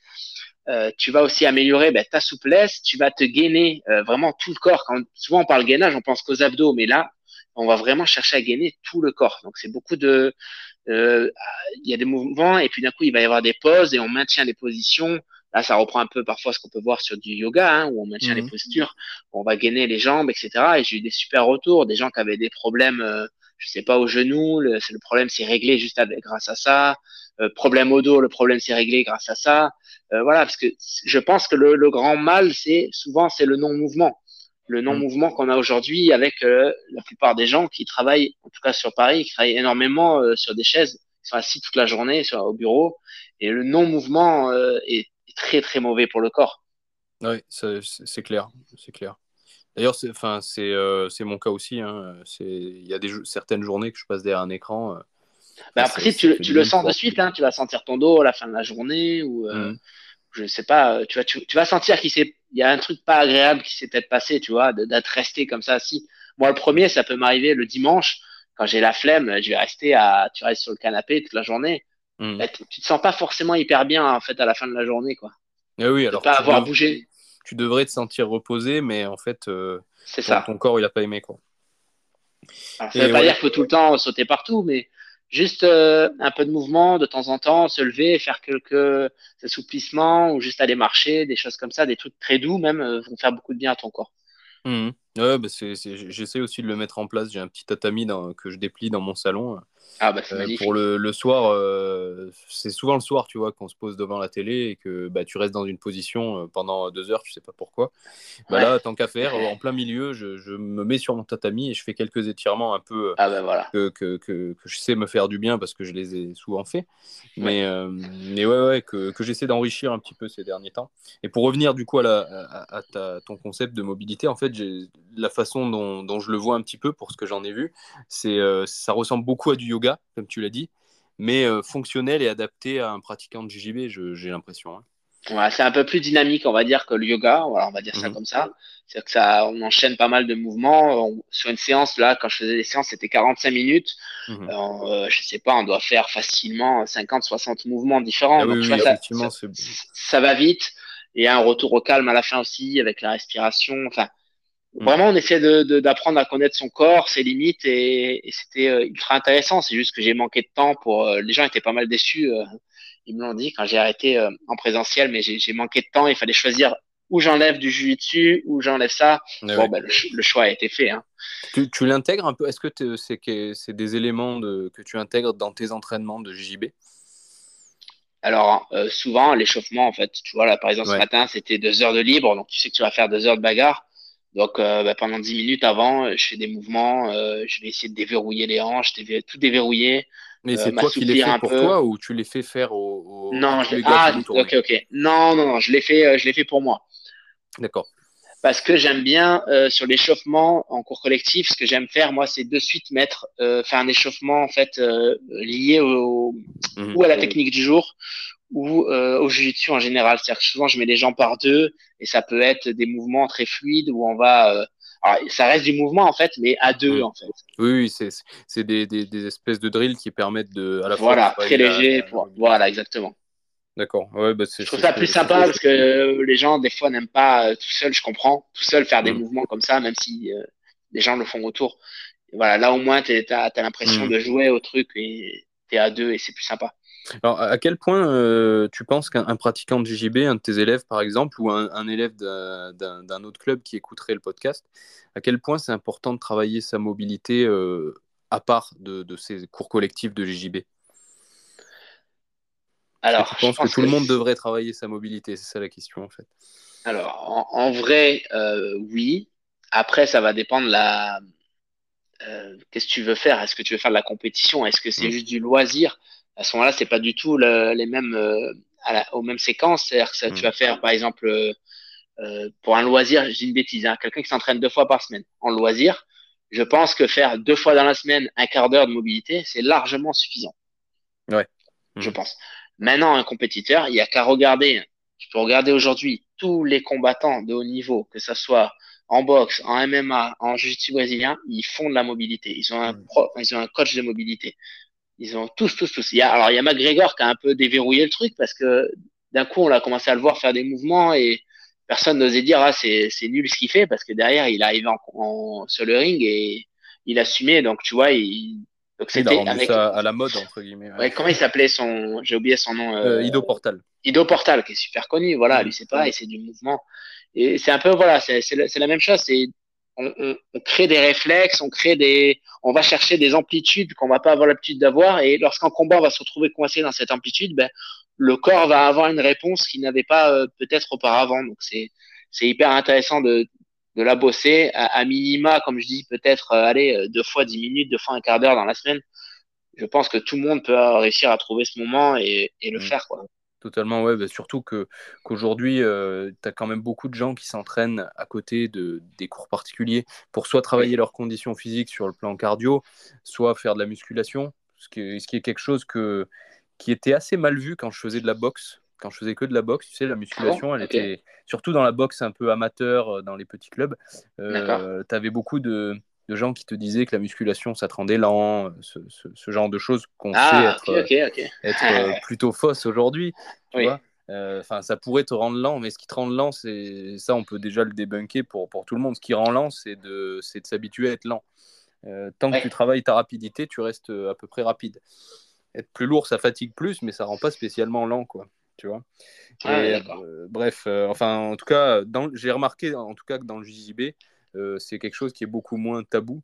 euh, tu vas aussi améliorer ben, ta souplesse, tu vas te gainer euh, vraiment tout le corps. Quand, souvent on parle gainage, on pense qu'aux abdos, mais là, on va vraiment chercher à gainer tout le corps. Donc c'est beaucoup de, euh, il y a des mouvements et puis d'un coup il va y avoir des pauses et on maintient les positions. Là, ça reprend un peu parfois ce qu'on peut voir sur du yoga, hein, où on maintient les mhm. postures, on va gainer les jambes, etc. Et j'ai eu des super retours, des gens qui avaient des problèmes, je sais pas, au genou, le, le problème s'est réglé juste avec, grâce à ça. problème au dos, le problème s'est réglé grâce à ça. Euh, voilà, parce que je pense que le, grand mal, c'est souvent c'est le non-mouvement, le non-mouvement qu'on a aujourd'hui avec euh, la plupart des gens qui travaillent, en tout cas sur Paris, qui travaillent énormément euh, sur des chaises, ils sont assis toute la journée sur, au bureau, et le non-mouvement est, très très mauvais pour le corps. Oui, c'est clair, c'est clair. D'ailleurs, c'est enfin, c'est mon cas aussi. Hein. Il y a des, certaines journées que je passe derrière un écran. Bah après, tu, tu le sens de suite, hein, tu vas sentir ton dos à la fin de la journée ou euh, mmh. je sais pas, tu vas, tu, vas sentir qu'il y a un truc pas agréable qui s'est peut-être passé, tu vois, d'être resté comme ça Si Moi, le premier, ça peut m'arriver le dimanche quand j'ai la flemme, je vais rester à, tu restes sur le canapé toute la journée. Mmh. Bah, tu te sens pas forcément hyper bien en fait à la fin de la journée, quoi. Eh oui, alors pas avoir bougé. Tu devrais te sentir reposé, mais en fait, euh, c'est ça. Ton corps, il a pas aimé quoi. ça veut pas dire qu'il faut tout le temps sauter partout, mais juste euh, un peu de mouvement de temps en temps, se lever, faire quelques assouplissements ou juste aller marcher, des choses comme ça, des trucs très doux même euh, vont faire beaucoup de bien à ton corps. Mmh. Ouais, bah j'essaie aussi de le mettre en place. J'ai un petit tatami que je déplie dans mon salon. Ah bah c'est euh. Pour le, le soir, euh, c'est souvent le soir, tu vois, qu'on se pose devant la télé et que bah, tu restes dans une position euh, pendant deux heures, tu sais pas pourquoi. Bah Là, tant qu'à faire, en plein milieu, je, je, me mets sur mon tatami et je fais quelques étirements un peu ah bah voilà. que, que, que, que, je sais me faire du bien parce que je les ai souvent fait. Mais ouais, mais ouais, ouais que, j'essaie d'enrichir un petit peu ces derniers temps. Et pour revenir du coup à, la, à, ta, ton concept de mobilité, en fait, la façon dont, dont, je le vois un petit peu pour ce que j'en ai vu, c'est ça ressemble beaucoup à du yoga comme tu l'as dit, mais euh, fonctionnel et adapté à un pratiquant de JJB, j'ai l'impression. Hein. c'est un peu plus dynamique, on va dire, que le yoga. Voilà, on va dire ça mhm. comme ça. C'est-à-dire que ça, on enchaîne pas mal de mouvements. sur une séance, là, quand je faisais des séances, c'était 45 minutes. Mhm. Euh, je sais pas, on doit faire facilement 50, 60 mouvements différents. Ah Donc, ça, ça, va vite. Et un retour au calme à la fin aussi, avec la respiration. Enfin. Vraiment, on essaie d'apprendre de, à connaître son corps, ses limites, et, c'était euh, ultra intéressant. C'est juste que j'ai manqué de temps pour. Euh, les gens étaient pas mal déçus ils me l'ont dit quand j'ai arrêté euh, en présentiel, mais j'ai manqué de temps. Il fallait choisir où j'enlève du jus dessus, où j'enlève ça. bon, ben, le, choix a été fait. Hein. Tu, tu l'intègres un peu? Est-ce que c'est des éléments de, que tu intègres dans tes entraînements de JJB alors, euh, souvent, l'échauffement, en fait, tu vois, là, par exemple, ce matin, c'était deux heures de libre, donc tu sais que tu vas faire deux heures de bagarre. Donc, euh, ben, pendant dix minutes avant, je fais des mouvements, je vais essayer de déverrouiller les hanches, tout déverrouiller, mais c'est toi qui les fais pour toi ou tu les fais faire au, non, je... ah, ok, ok. Non, non, non, je l'ai fait, euh, je l'ai fait pour moi. D'accord. Parce que j'aime bien euh, sur l'échauffement en cours collectif, ce que j'aime faire, moi, c'est de suite mettre, euh, faire un échauffement en fait lié au, mhm. ou à la technique du jour ou au jiu-jitsu en général. C'est-à-dire que souvent, je mets les gens par deux et ça peut être des mouvements très fluides où on va ça reste du mouvement en fait, mais à deux mm. en fait. Oui, oui c'est des, des, des, espèces de drills qui permettent de. À la voilà, très léger. Voilà, exactement. D'accord. Ouais, bah je trouve ça plus sympa parce que les gens, des fois, n'aiment pas euh, tout seul, je comprends, tout seul faire des mm. mouvements comme ça, même si euh, les gens le font autour. voilà, là au moins, tu as, l'impression mm. de jouer au truc et tu es à deux et c'est plus sympa. Alors, à quel point euh, tu penses qu'un pratiquant de JJB, un de tes élèves par exemple, ou un, élève d'un autre club qui écouterait le podcast, à quel point c'est important de travailler sa mobilité euh, à part de, de, ces cours collectifs de JJB Alors, je pense que tout le monde devrait travailler sa mobilité, c'est ça la question en fait. Alors, en, vrai, euh, oui. Après, ça va dépendre de la. Qu'est-ce que tu veux faire? Est-ce que tu veux faire de la compétition? Est-ce que c'est mm. juste du loisir? À ce moment-là, c'est pas du tout les mêmes euh, aux mêmes séquences. C'est-à-dire que tu vas faire, par exemple, euh, euh, pour un loisir, je dis une bêtise, hein, quelqu'un qui s'entraîne deux fois par semaine en loisir, je pense que faire deux fois dans la semaine un quart d'heure de mobilité, c'est largement suffisant. Ouais. Je pense. Maintenant, un compétiteur, il y a qu'à regarder. Tu peux regarder aujourd'hui tous les combattants de haut niveau, que ce soit en boxe, en MMA, en jiu-jitsu brésilien, ils font de la mobilité. Ils ont un, mm. ils ont un coach de mobilité. Ils ont tous, tous, tous. Il y a, alors, il y a McGregor qui a un peu déverrouillé le truc parce que d'un coup, on a commencé à le voir faire des mouvements et personne n'osait dire, ah, c'est, c'est nul ce qu'il fait parce que derrière, il arrivait en, en, sur le ring et il assumait. Donc, tu vois, il, donc c'était avec... ça à la mode, entre guillemets. Ouais. comment il s'appelait son, j'ai oublié son nom. Euh... Ido Portal. Ido Portal, qui est super connu. Voilà, lui, c'est pas, et c'est du mouvement. Et c'est un peu, voilà, c'est, c'est, la, c'est la même chose. C'est on, crée des réflexes, on crée des, on va chercher des amplitudes qu'on va pas avoir l'habitude d'avoir, et lorsqu'un combat va se retrouver coincé dans cette amplitude, ben, le corps va avoir une réponse qu'il n'avait pas euh, peut-être auparavant. Donc c'est c'est hyper intéressant de, de la bosser à, minima, comme je dis, peut-être euh, aller euh, deux fois dix minutes, deux fois un quart d'heure dans la semaine. Je pense que tout le monde peut réussir à trouver ce moment et, et le mmh. faire quoi. Totalement, ouais. Bah, surtout que, qu'aujourd'hui, euh, tu as quand même beaucoup de gens qui s'entraînent à côté de, des cours particuliers pour soit travailler leurs conditions physiques sur le plan cardio, soit faire de la musculation, ce qui est, ce qui est quelque chose que, qui était assez mal vu quand je faisais de la boxe. Quand je faisais que de la boxe, tu sais, la musculation, elle était surtout dans la boxe un peu amateur, euh, dans les petits clubs. Euh, tu avais beaucoup de, de gens qui te disaient que la musculation, ça te rendait lent, ce, ce, genre de choses qu'on ah, sait être, être euh, [LAUGHS] plutôt fausse aujourd'hui. Euh, Enfin, ça pourrait te rendre lent, mais ce qui te rend lent, c'est ça, on peut déjà le débunker pour, pour tout le monde. Ce qui rend lent, c'est de, de s'habituer à être lent. Euh, tant que tu travailles ta rapidité, tu restes à peu près rapide. Être plus lourd, ça fatigue plus, mais ça rend pas spécialement lent, quoi. Tu vois. bref, enfin, en tout cas, j'ai remarqué, en tout cas, que dans le JJB, euh, c'est quelque chose qui est beaucoup moins tabou.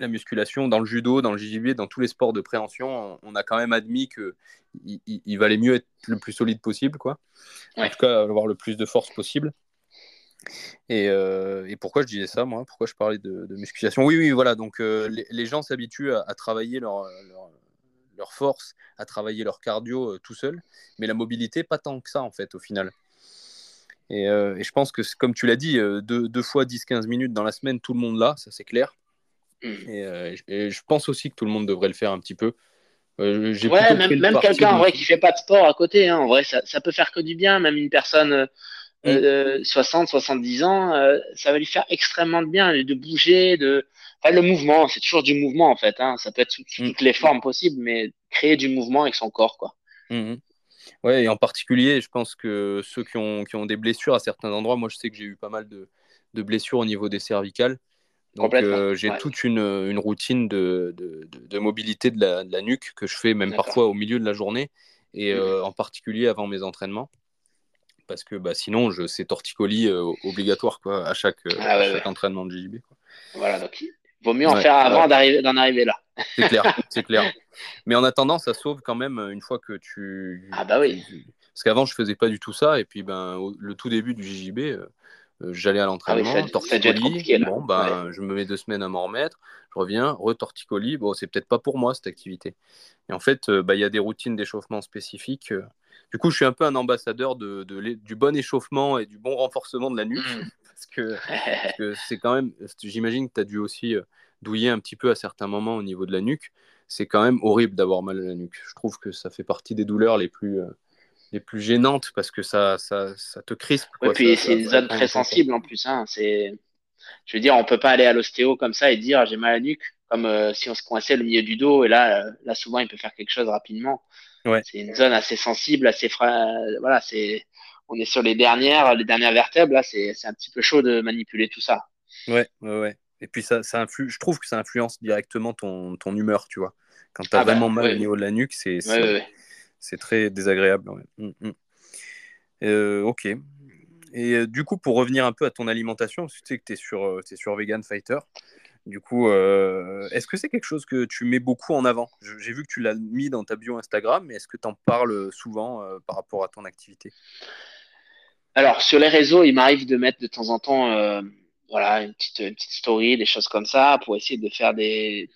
La musculation, dans le judo, dans le JJB, dans tous les sports de préhension, on, a quand même admis qu'il il, valait mieux être le plus solide possible, quoi. En tout cas, avoir le plus de force possible. Et, euh, pourquoi je disais ça, moi? Pourquoi je parlais de, musculation? Oui, oui, voilà. Donc, euh, les, gens s'habituent à, travailler leur, leur, force, à travailler leur cardio tout seul, mais la mobilité, pas tant que ça, en fait, au final. Euh, et, je pense que, comme tu l'as dit, euh, deux, fois 10-15 minutes dans la semaine, tout le monde l'a, ça c'est clair. Mm. Euh, et, je pense aussi que tout le monde devrait le faire un petit peu. ouais, même, même quelqu'un en vrai qui fait pas de sport à côté, hein, en vrai, ça, ça, peut faire que du bien, même une personne 60, 70 ans, ça va lui faire extrêmement de bien de bouger, de, enfin, le mouvement, c'est toujours du mouvement en fait, hein, ça peut être sous, toutes les formes possibles, mais créer du mouvement avec son corps, quoi. Ouais, et en particulier, je pense que ceux qui ont, qui ont des blessures à certains endroits, moi je sais que j'ai eu pas mal de, de, blessures au niveau des cervicales. Donc euh, j'ai toute une, une, routine de, de, de mobilité de la, la, nuque que je fais même parfois au milieu de la journée et mmh euh, en particulier avant mes entraînements. Parce que bah, sinon, c'est torticolis euh, obligatoire quoi, à chaque, ah à chaque entraînement de JB. Quoi. Voilà, donc vaut mieux en faire avant d'en arriver là. C'est clair, [LAUGHS] c'est clair. Mais en attendant, ça sauve quand même une fois que tu. Ah bah oui. Parce qu'avant, je faisais pas du tout ça. Et puis, ben, le tout début du JJB, euh, euh, j'allais à l'entraînement, ah torticolis. Bon, ben, je me mets deux semaines à m'en remettre. Je reviens, retorticolis. Bon, c'est peut-être pas pour moi cette activité. Et en fait, euh, bah, il y a des routines d'échauffement spécifiques. Du coup, je suis un peu un ambassadeur de, du bon échauffement et du bon renforcement de la nuque. Hmm. [LAUGHS] parce que c'est quand même. J'imagine que tu as dû aussi douiller un petit peu à certains moments au niveau de la nuque, c'est quand même horrible d'avoir mal à la nuque. Je trouve que ça fait partie des douleurs les plus, euh, les plus gênantes parce que ça, ça, ça te crispe. Et puis c'est une zone très sensible en plus. Hein. C'est, je veux dire, on peut pas aller à l'ostéo comme ça et dire ah, j'ai mal à la nuque, comme euh, si on se coinçait le milieu du dos et là, euh, là souvent il peut faire quelque chose rapidement. Ouais. C'est une zone assez sensible, assez fra... voilà, c'est, on est sur les dernières, les dernières vertèbres là, c'est, un petit peu chaud de manipuler tout ça. Ouais, ouais, ouais. Et puis, ça, ça influe, je trouve que ça influence directement ton, ton humeur, tu vois. Quand tu as ah bah, vraiment mal au niveau de la nuque, c'est c'est très désagréable. Mm, mm. Euh, ok. Et euh, du coup, pour revenir un peu à ton alimentation, tu sais que tu es sur, euh, es sur Vegan Fighter. Du coup, est-ce que c'est quelque chose que tu mets beaucoup en avant? J'ai vu que tu l'as mis dans ta bio Instagram, mais est-ce que tu en parles souvent par rapport à ton activité? Alors, sur les réseaux, il m'arrive de mettre de temps en temps voilà, une petite, une petite story, des choses comme ça, pour essayer de faire des,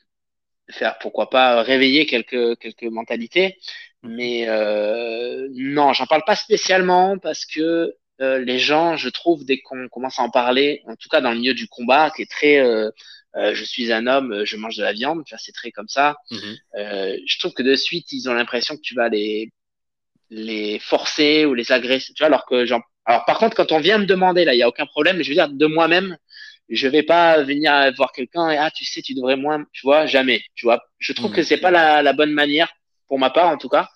faire pourquoi pas réveiller quelques quelques mentalités. Mhm. Mais euh, non, j'en parle pas spécialement parce que euh, les gens, je trouve, dès qu'on commence à en parler, en tout cas dans le milieu du combat, qui est très euh, euh je suis un homme, je mange de la viande, c'est très comme ça. Mhm. Euh, je trouve que de suite, ils ont l'impression que tu vas les les forcer ou les agresser, tu vois, alors que j'en alors par contre, quand on vient me demander, là, il n'y a aucun problème, mais je veux dire, de moi-même, je vais pas venir voir quelqu'un et ah tu sais tu devrais moins tu vois jamais tu vois je trouve que que c'est pas la, la, bonne manière pour ma part en tout cas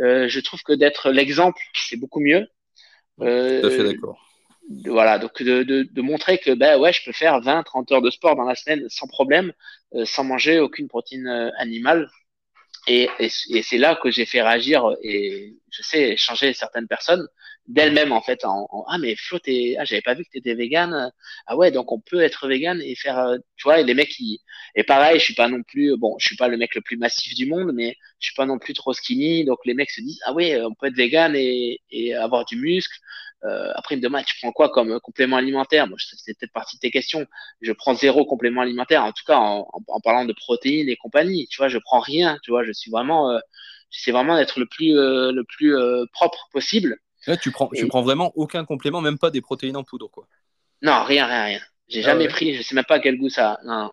euh, je trouve que d'être l'exemple c'est beaucoup mieux euh, tout à fait d'accord. voilà donc de, de, de, montrer que ben ouais je peux faire 20 30 heures de sport dans la semaine sans problème euh, sans manger aucune protéine euh, animale. Et, et, et c'est là que j'ai fait réagir et je sais changer certaines personnes d'elle-même en fait en, ah mais Flo t'es ah j'avais pas vu que t'étais vegan. Ah ouais donc on peut être vegan et faire euh, tu vois et les mecs qui et pareil je suis pas non plus bon je suis pas le mec le plus massif du monde mais je suis pas non plus trop skinny. Donc les mecs se disent ah ouais on peut être vegan et, et avoir du muscle. Euh, après ils me tu prends quoi comme complément alimentaire? Moi c'était peut-être partie de tes questions. Je prends zéro complément alimentaire en tout cas en, en, parlant de protéines et compagnie. Tu vois je prends rien tu vois je suis vraiment euh, j'essaie vraiment d'être le plus euh, le plus propre possible tu prends, tu prends vraiment aucun complément, même pas des protéines en poudre, quoi. Non, rien, rien, rien. J'ai ah jamais pris, je sais même pas quel goût ça. Non.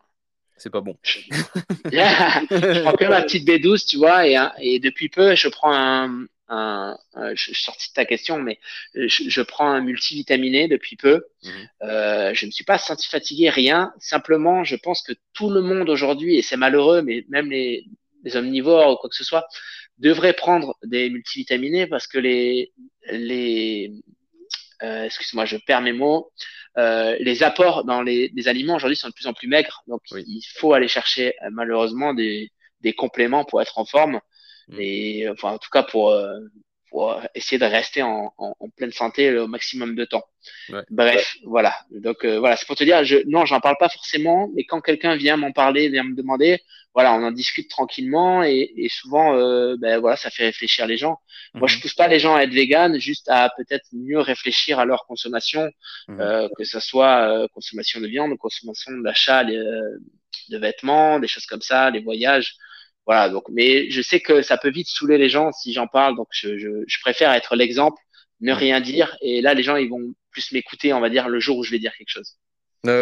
C'est pas bon. je prends que ma petite B12, tu vois, et, et depuis peu, je prends un, un, je suis sorti de ta question, mais je, prends un multivitaminé depuis peu. Mhm. Euh, je ne me suis pas senti fatigué, rien. Simplement, je pense que tout le monde aujourd'hui, et c'est malheureux, mais même les, les omnivores ou quoi que ce soit, devraient prendre des multivitaminés parce que les, les euh, excuse-moi, je perds mes mots, euh, les apports dans les, les aliments aujourd'hui sont de plus en plus maigres. Donc, il faut aller chercher euh, malheureusement des, des compléments pour être en forme. Mm. Et enfin, en tout cas, pour, euh, pour essayer de rester en, en, en, pleine santé le maximum de temps. Ouais. Bref, voilà. Donc euh, voilà, c'est pour te dire, je, non, j'en parle pas forcément, mais quand quelqu'un vient m'en parler, vient me demander, voilà, on en discute tranquillement et, et souvent, euh, ben voilà, ça fait réfléchir les gens. Moi, je mhm. pousse pas les gens à être vegan, juste à peut-être mieux réfléchir à leur consommation, mhm. euh, que ce soit euh, consommation de viande, consommation d'achat de vêtements, des choses comme ça, les voyages. Voilà, donc, mais je sais que ça peut vite saouler les gens si j'en parle, donc je, je, je préfère être l'exemple, ne rien dire, et là, les gens, ils vont plus m'écouter, on va dire, le jour où je vais dire quelque chose.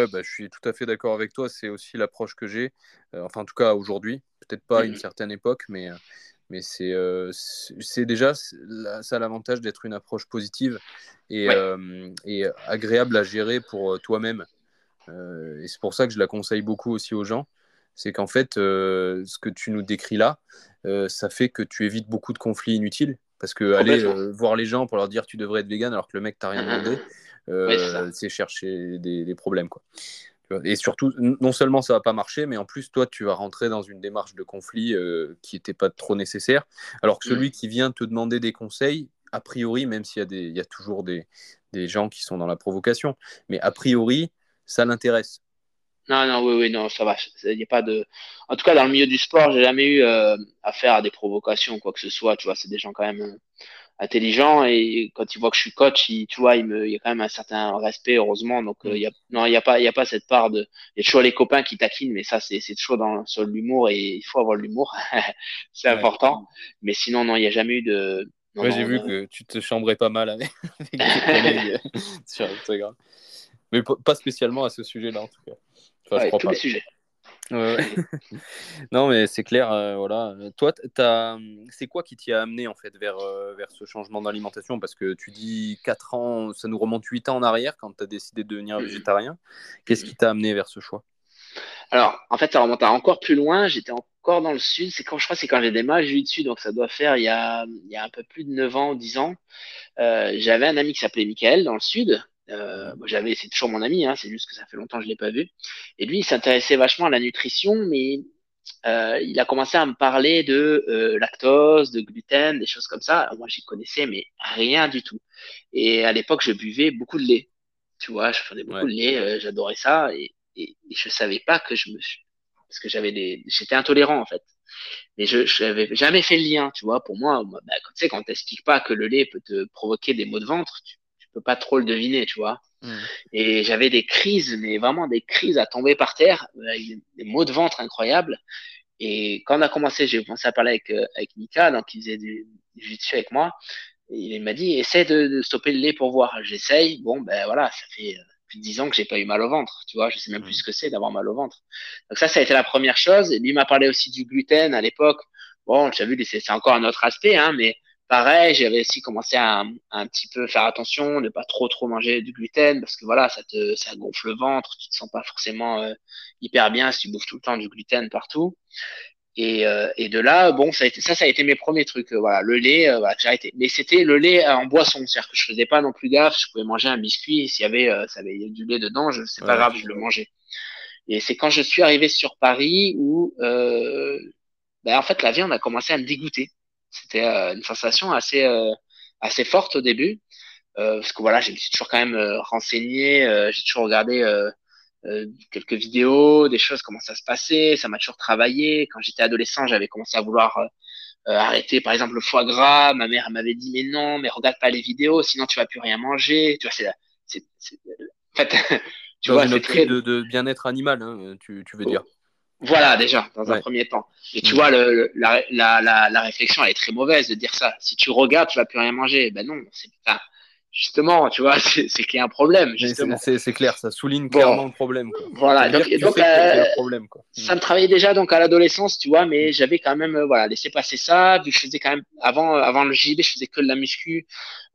bah, je suis tout à fait d'accord avec toi. C'est aussi l'approche que j'ai. enfin, en tout cas, aujourd'hui. Peut-être pas à une mm. certaine époque, mais, mais c'est c'est déjà ça l'avantage d'être une approche positive et, et, agréable à gérer pour toi-même. et c'est pour ça que je la conseille beaucoup aussi aux gens. C'est qu'en fait, ce que tu nous décris là, ça fait que tu évites beaucoup de conflits inutiles. Parce que aller voir les gens pour leur dire tu devrais être vegan alors que le mec t'a rien demandé, [LAUGHS] euh, c'est chercher des, problèmes. Quoi. Et surtout, non seulement ça va pas marcher, mais en plus, toi, tu vas rentrer dans une démarche de conflit euh, qui n'était pas trop nécessaire. Alors que celui mm. qui vient te demander des conseils, a priori, même s'il y, a des, il y a toujours des, des, gens qui sont dans la provocation, mais a priori, ça l'intéresse. Non, non, oui, oui, non, ça va. Il y a pas de. En tout cas, dans le milieu du sport, j'ai jamais eu euh, affaire à des provocations, quoi que ce soit. Tu vois, c'est des gens quand même intelligent et quand il voit que je suis coach, il, tu vois, il me, il y a quand même un certain respect, heureusement. Donc, euh, il y a, non, il y a pas, il y a pas cette part de, il y a toujours les copains qui taquinent, mais ça, c'est, c'est toujours dans, sur l'humour et il faut avoir l'humour. [LAUGHS] c'est important. Mais sinon, non, il n'y a jamais eu de, ouais, j'ai vu que tu te chambrais pas mal avec, [LAUGHS] tes collègues sur Instagram. Mais pas spécialement à ce sujet-là, en tout cas. Enfin, je crois tous pas. les sujets. [LAUGHS] non, mais c'est clair. Euh, voilà. Toi, c'est quoi qui t'y a amené en fait vers, euh, vers ce changement d'alimentation? Parce que tu dis 4 ans, ça nous remonte 8 ans en arrière quand tu as décidé de devenir mmh. végétarien. Qu'est-ce qui t'a amené vers ce choix? Alors, en fait, ça remonte à encore plus loin. J'étais encore dans le sud. C'est quand je crois, c'est quand j'ai démarré le dessus, donc ça doit faire il y a, il y a un peu plus de 9 ans ou 10 ans. Euh, j'avais un ami qui s'appelait Michael dans le sud. Euh, j'avais, c'est toujours mon ami, hein, c'est juste que ça fait longtemps que je l'ai pas vu. Et lui, il s'intéressait vachement à la nutrition, mais euh, il a commencé à me parler de euh, lactose, de gluten, des choses comme ça. Moi, j'y connaissais, mais rien du tout. Et à l'époque, je buvais beaucoup de lait. Tu vois, je faisais beaucoup de lait, euh, j'adorais ça, et, et, et, je savais pas que je me parce que j'avais des, j'étais intolérant en fait. Mais je n'avais jamais fait le lien, tu vois. Pour moi, bah, tu sais, quand on t'explique pas que le lait peut te provoquer des maux de ventre, tu, peux pas trop le deviner, tu vois. Hmm. Et j'avais des crises, mais vraiment des crises à tomber par terre, avec des maux de ventre incroyables. Et quand on a commencé, j'ai commencé à parler avec, euh, avec Mika, donc il faisait du, du dessus avec moi. Et il m'a dit, essaie de, de, stopper le lait pour voir. J'essaye. Bon, ben voilà, ça fait euh, plus de 10 ans que j'ai pas eu mal au ventre, tu vois. Je sais même plus hmm. ce que c'est d'avoir mal au ventre. Donc ça, ça a été la première chose. Et lui m'a parlé aussi du gluten à l'époque. Bon, j'ai vu, c'est encore un autre aspect, hein, mais Pareil, j'avais aussi commencé à, un petit peu faire attention, ne pas trop trop manger du gluten parce que voilà, ça te ça gonfle le ventre, tu te sens pas forcément euh, hyper bien si tu bouffes tout le temps du gluten partout. Et, euh, et de là, bon, ça a été ça, ça a été mes premiers trucs. Euh, voilà, le lait, voilà, j'ai arrêté. Mais c'était le lait en boisson, c'est-à-dire que je faisais pas non plus gaffe. Je pouvais manger un biscuit s'il y avait, ça avait du lait dedans, je c'est pas grave, je le mangeais. Et c'est quand je suis arrivé sur Paris où, ben, en fait, la viande a commencé à me dégoûter. C'était euh, une sensation assez, euh, assez forte au début. Euh, parce que voilà, j'ai toujours quand même renseigné, j'ai toujours regardé quelques vidéos, des choses, comment ça se passait, ça m'a toujours travaillé. Quand j'étais adolescent, j'avais commencé à vouloir arrêter par exemple le foie gras. Ma mère m'avait dit mais non, mais regarde pas les vidéos, sinon tu vas plus rien manger. Tu vois, c'est, c'est, en fait, [LAUGHS] tu vois, une très... de, de bien-être animal, hein, tu, tu veux dire. Voilà, déjà, dans un premier temps. Et tu mm. vois, le, la, la, la, la, réflexion, elle est très mauvaise de dire ça. Si tu regardes, tu vas plus rien manger. Ben non, c'est pas justement, tu vois, [LAUGHS] c'est qu'il y a un problème. C'est clair, ça souligne clairement le problème. Quoi. Voilà, donc, donc euh, problème, quoi. ça me travaillait déjà donc à l'adolescence, tu vois, mais j'avais quand même euh, voilà laissé passer ça. Vu que je faisais quand même avant avant le JB, je faisais que de la muscu.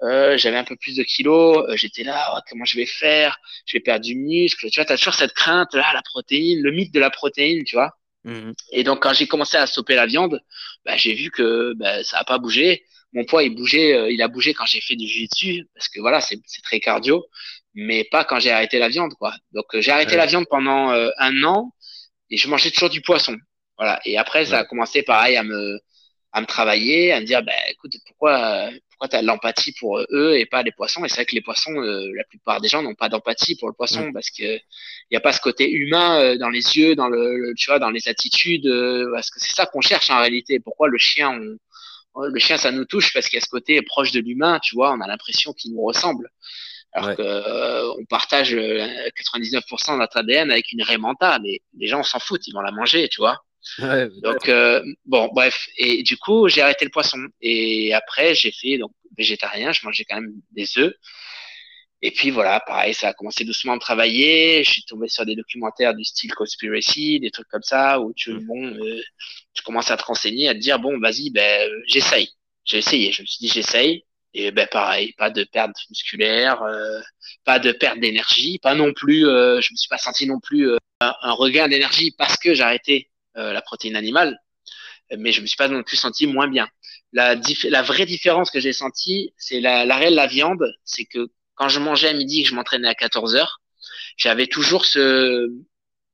Euh, j'avais un peu plus de kilos. Euh, j'étais là, oh, comment je vais faire? Je vais perdre du muscle. Tu vois, t'as toujours cette crainte là, la protéine, le mythe de la protéine, tu vois. Mmh. Et donc quand j'ai commencé à stopper la viande, bah, j'ai vu que bah, ça a pas bougé mon poids il bougeait, euh, il a bougé quand j'ai fait du jiu-jitsu parce que voilà, c'est très cardio, mais pas quand j'ai arrêté la viande quoi. Donc euh, j'ai arrêté la viande pendant euh, un an et je mangeais toujours du poisson. Voilà. Et après ça a commencé pareil à me à me travailler, à me dire bah écoute pourquoi pourquoi tu as de l'empathie pour eux et pas les poissons? Et c'est vrai que les poissons la plupart des gens n'ont pas d'empathie pour le poisson parce que il y a pas ce côté humain dans les yeux, dans le, tu vois dans les attitudes parce que c'est ça qu'on cherche en réalité. Pourquoi le chien on le chien, ça nous touche parce qu'il y a ce côté proche de l'humain, tu vois, on a l'impression qu'il nous ressemble. Alors qu'on euh, on partage 99% euh, de notre ADN avec une raie mentale. Et les gens s'en foutent, ils vont la manger, tu vois. donc euh, bon, bref. Et du coup, j'ai arrêté le poisson. Et après, j'ai fait donc végétarien. Je mangeais quand même des œufs. Et puis voilà, pareil, ça a commencé doucement à travailler. Je suis tombé sur des documentaires du style Conspiracy, des trucs comme ça, où tu, mm. bon, euh, tu commences à te renseigner, à te dire, bon, vas-y, ben, j'essaye. J'ai essayé. Je me suis dit, j'essaye. Et ben pareil, pas de perte musculaire, euh, pas de perte d'énergie, pas non plus, euh, je me suis pas senti non plus euh, un, regain d'énergie parce que j'ai arrêté la protéine animale, mais je me suis pas non plus senti moins bien. La, la vraie différence que j'ai sentie, c'est l'arrêt de la viande, c'est que quand je mangeais à midi et que je m'entraînais à 14 heures, j'avais toujours ce,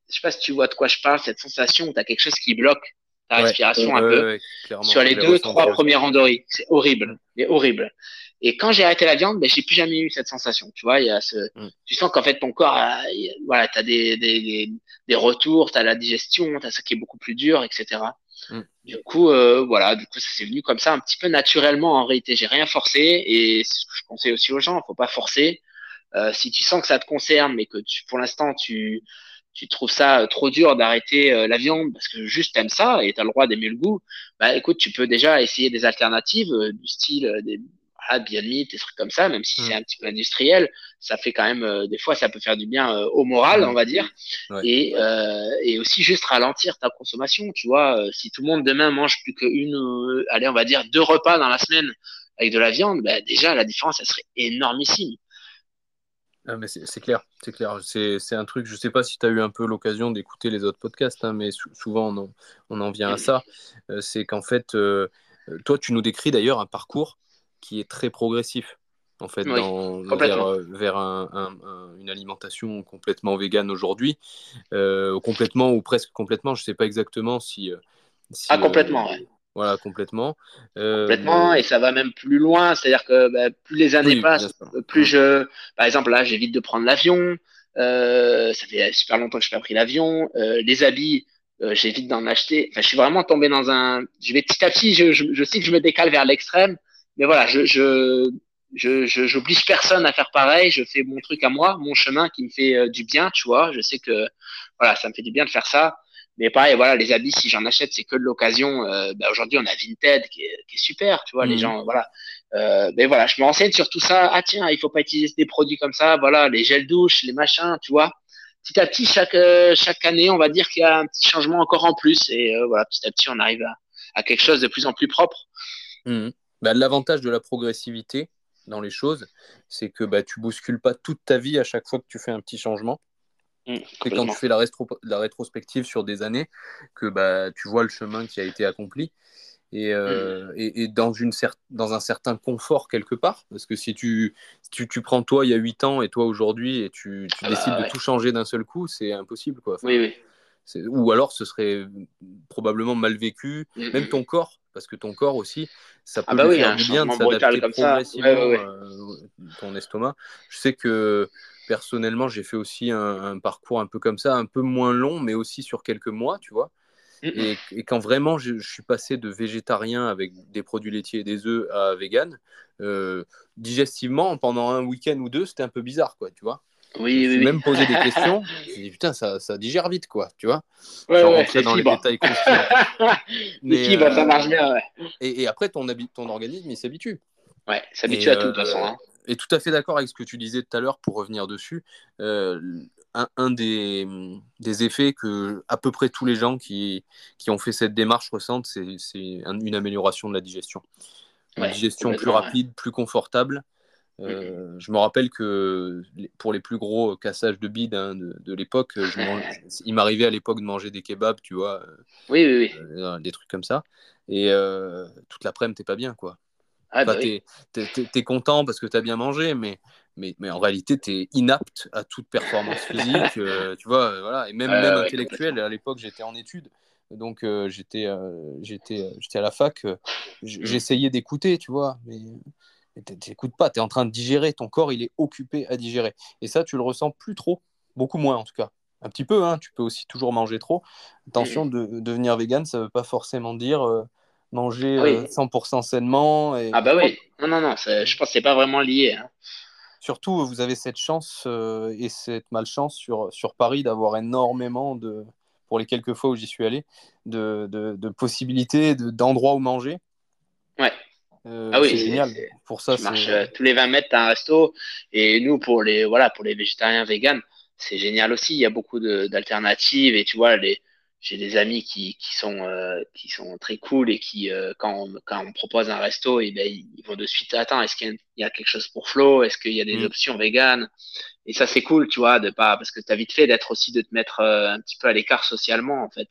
je sais pas si tu vois de quoi je parle, cette sensation où tu as quelque chose qui bloque ta respiration un peu. sur les deux, trois premières randonnées. C'est horrible. C'est horrible. Et quand j'ai arrêté la viande, ben, j'ai plus jamais eu cette sensation. Tu vois, il y a ce, mm. tu sens qu'en fait ton corps, a, voilà, t'as des, des, des, retours, t'as la digestion, t'as ce qui est beaucoup plus dur, etc. Mm. Du coup, euh, voilà, du coup, ça s'est venu comme ça, un petit peu naturellement. En réalité, j'ai rien forcé, et c'est ce que je conseille aussi aux gens. Faut pas forcer. Euh, si tu sens que ça te concerne, mais que tu, pour l'instant, tu trouves ça euh, trop dur d'arrêter euh, la viande parce que juste t'aimes ça et t'as le droit d'aimer le goût, bah écoute, tu peux déjà essayer des alternatives du style des voilà, Beyond Meat, des trucs comme ça, même si c'est mm. un petit peu industriel, ça fait quand même des fois ça peut faire du bien au moral, mm. on va dire, et et aussi juste ralentir ta consommation, tu vois, si tout le monde demain mange plus qu'une, allez on va dire deux repas dans la semaine avec de la viande, bah, déjà la différence elle serait énormissime. Ah, mais c'est clair, c'est clair. C'est un truc, je ne sais pas si tu as eu un peu l'occasion d'écouter les autres podcasts, hein, mais souvent on en, on en, vient à ça. Euh, c'est qu'en fait, euh, toi, tu nous décris d'ailleurs un parcours qui est très progressif, en fait, dans, vers, euh, vers un, une alimentation complètement végane aujourd'hui. complètement ou presque complètement, je ne sais pas exactement si. si ah, complètement, ouais. Voilà, complètement. Euh, complètement, et ça va même plus loin. C'est-à-dire que bah, plus les années passent, plus je. Par exemple, là, j'évite de prendre l'avion. Euh, ça fait super longtemps que je n'ai pas pris l'avion. Euh, les habits, j'évite d'en acheter. Enfin, je suis vraiment tombé dans un. Je vais petit à petit, je, je, sais que je me décale vers l'extrême, mais voilà, je, je, je, j'oblige personne à faire pareil. Je fais mon truc à moi, mon chemin qui me fait du bien, tu vois. Je sais que voilà, ça me fait du bien de faire ça. Mais pareil, voilà, les habits, si j'en achète, c'est que de l'occasion. Euh, bah, Aujourd'hui, on a Vinted qui est, qui est super, tu vois, les mhm. gens, voilà. Euh, mais voilà, je me renseigne sur tout ça. Ah tiens, il faut pas utiliser des produits comme ça, voilà, les gels douche, les machins, tu vois. Petit à petit, chaque, euh, chaque année, on va dire qu'il y a un petit changement encore en plus. Et euh, voilà, petit à petit, on arrive à, à, quelque chose de plus en plus propre. Mhm. Bah, L'avantage de la progressivité dans les choses, c'est que bah, tu bouscules pas toute ta vie à chaque fois que tu fais un petit changement. Mm, c'est quand tu fais la, la, rétrospective sur des années que bah, tu vois le chemin qui a été accompli et, euh, mm. et, et dans, une dans un certain confort quelque part. Parce que si tu, tu, tu, prends toi il y a 8 ans et toi aujourd'hui et tu, tu ah décides de tout changer d'un seul coup, c'est impossible. Quoi. oui, oui. Ou alors ce serait probablement mal vécu, mm, même ton corps, parce que ton corps aussi, ça ah peut ah bah faire du bien de s'adapter progressivement euh, ton estomac. Je sais que personnellement, j'ai fait aussi un, parcours un peu comme ça, un peu moins long, mais aussi sur quelques mois, tu vois. Et, quand vraiment je, suis passé de végétarien avec des produits laitiers et des œufs à vegan, euh, digestivement, pendant un week-end ou deux, c'était un peu bizarre, quoi, tu vois. Oui, je oui, même posé des questions. [LAUGHS] Je dit, putain, ça, ça, digère vite, quoi, tu vois. Ouais, Sans rentrer dans les détails [LAUGHS] mais, ça euh, marche bien, ouais. Et, et après, ton, ton organisme, il s'habitue. Ouais, s'habitue à tout, de toute façon. Hein et tout à fait d'accord avec ce que tu disais tout à l'heure pour revenir dessus. Euh, un, des, des, effets que à peu près tous les gens qui, qui ont fait cette démarche ressentent, c'est une amélioration de la digestion. Une digestion plus rapide, plus confortable. Euh, je me rappelle que pour les plus gros cassages de bide hein, de, l'époque, [LAUGHS] il m'arrivait à l'époque de manger des kebabs, tu vois. Euh, oui, oui, oui. des trucs comme ça. Et toute l'après-midi, t'es pas bien, quoi. Ah, bah tu es, content parce que tu as bien mangé, mais, mais, mais en réalité, tu es inapte à toute performance [LAUGHS] physique, euh, tu vois, voilà, et même, même intellectuelle. À l'époque, j'étais en études, donc euh, j'étais j'étais à la fac, euh, mm. j'essayais d'écouter, tu vois, mais, tu n'écoutes pas, tu es en train de digérer, ton corps, il est occupé à digérer. Et ça, tu le ressens plus trop, beaucoup moins en tout cas. Un petit peu, hein, tu peux aussi toujours manger trop. Attention, de, devenir vegan, ça ne veut pas forcément dire manger 100% euh, sainement. Et... Ah bah oui, non, non, non, je pense que c'est pas vraiment lié. Hein. Surtout, vous avez cette chance euh, et cette malchance sur, sur Paris d'avoir énormément de, pour les quelques fois où j'y suis allé, de, de, de possibilités, d'endroits où manger. Ouais. Ah oui, c'est génial. Pour ça, tu marches tous les 20 mètres, tu as un resto. Et nous, pour les, voilà, pour les végétariens, véganes, c'est génial aussi. Il y a beaucoup d'alternatives. Et tu vois, les, j'ai des amis qui, qui sont, euh, qui sont très cool et qui, euh, quand, on, quand on propose un resto, et eh ben, ils vont de suite attendre. Est-ce qu'il y, a quelque chose pour Flo? Est-ce qu'il y a des mm. options véganes? Et ça, c'est cool, tu vois, de pas, parce que tu as vite fait d'être aussi de te mettre euh, un petit peu à l'écart socialement, en fait.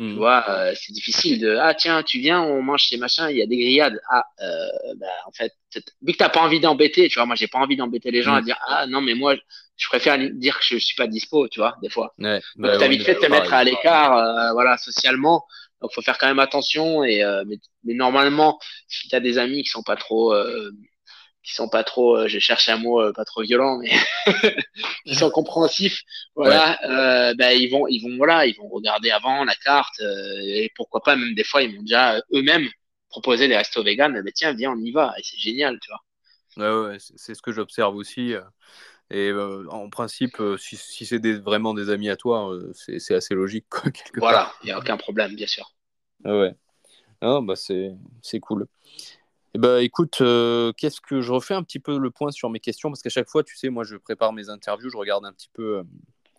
Tu mm. vois, euh, c'est difficile de ah tiens tu viens on mange chez machin il y a des grillades ah euh, bah, en fait vu que t'as pas envie d'embêter tu vois moi j'ai pas envie d'embêter les gens à mm. dire ah non mais moi je préfère dire que je suis pas dispo tu vois des fois ouais, donc t'as vite fait de te mettre à l'écart euh, voilà socialement donc faut faire quand même attention et mais, mais, normalement si t'as des amis qui sont pas trop qui sont pas trop, euh, je cherche un mot euh, pas trop violent, mais [LAUGHS] qui sont compréhensifs, voilà, euh, ben, ils vont, ils vont, voilà, ils vont regarder avant la carte et pourquoi pas même des fois ils m'ont déjà eux-mêmes proposé des restos vegan, mais tiens viens on y va et c'est génial, tu vois. Ouais, ouais c'est ce que j'observe aussi. Et en principe, si, si c'est vraiment des amis à toi, c'est assez logique. Quoi, [LAUGHS] voilà, il n'y a aucun problème, bien sûr. ouais. Ah, bah c'est cool. Eh ben, écoute, euh, qu'est-ce que je refais un petit peu le point sur mes questions? Parce qu'à chaque fois, tu sais, moi, je prépare mes interviews, je regarde un petit peu. Euh,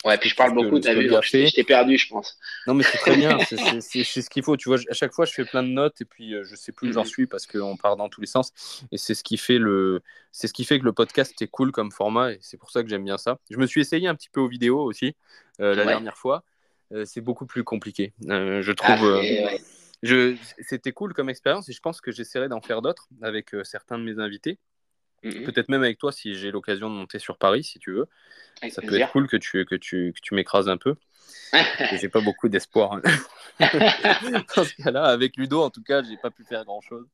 ouais, puis je parle beaucoup, t'as vu, je t'ai perdu, je pense. Non, mais c'est très bien, c'est [LAUGHS] ce qu'il faut. Tu vois, à chaque fois, je fais plein de notes et puis euh, je sais plus où j'en mhm. suis parce qu'on part dans tous les sens. Et c'est ce qui fait le, c'est ce qui fait que le podcast est cool comme format et c'est pour ça que j'aime bien ça. Je me suis essayé un petit peu aux vidéos aussi la dernière fois. c'est beaucoup plus compliqué, je trouve. Ah, c'était cool comme expérience et je pense que j'essaierai d'en faire d'autres avec euh, certains de mes invités. Mm-hmm. Peut-être même avec toi si j'ai l'occasion de monter sur Paris, si tu veux. ça peut être cool que tu, que tu, que tu m'écrases un peu. [LAUGHS] j'ai pas beaucoup d'espoir. Hein. [LAUGHS] Dans ce cas-là, avec Ludo, en tout cas, j'ai pas pu faire grand-chose.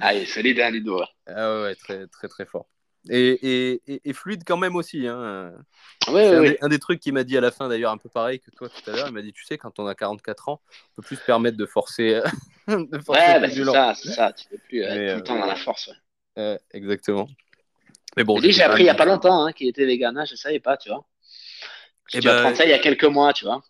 ah, il est solide, hein, Ludo. Ah ouais, très, très, très fort et, et, fluide quand même aussi. Hein. un, des trucs qu'il m'a dit à la fin, d'ailleurs, un peu pareil que toi tout à l'heure. Il m'a dit Tu sais, quand on a 44 ans, on peut plus se permettre de forcer. [LAUGHS] de forcer ouais, bah, c'est ça, c'est ça. Tu peux plus être tout le temps dans la euh, force. exactement. Mais bon, j'ai appris il n'y a pas longtemps hein, qu'il était vegan. Hein, je ne savais pas, tu vois. J'ai dû apprendre ça il y a quelques mois, tu vois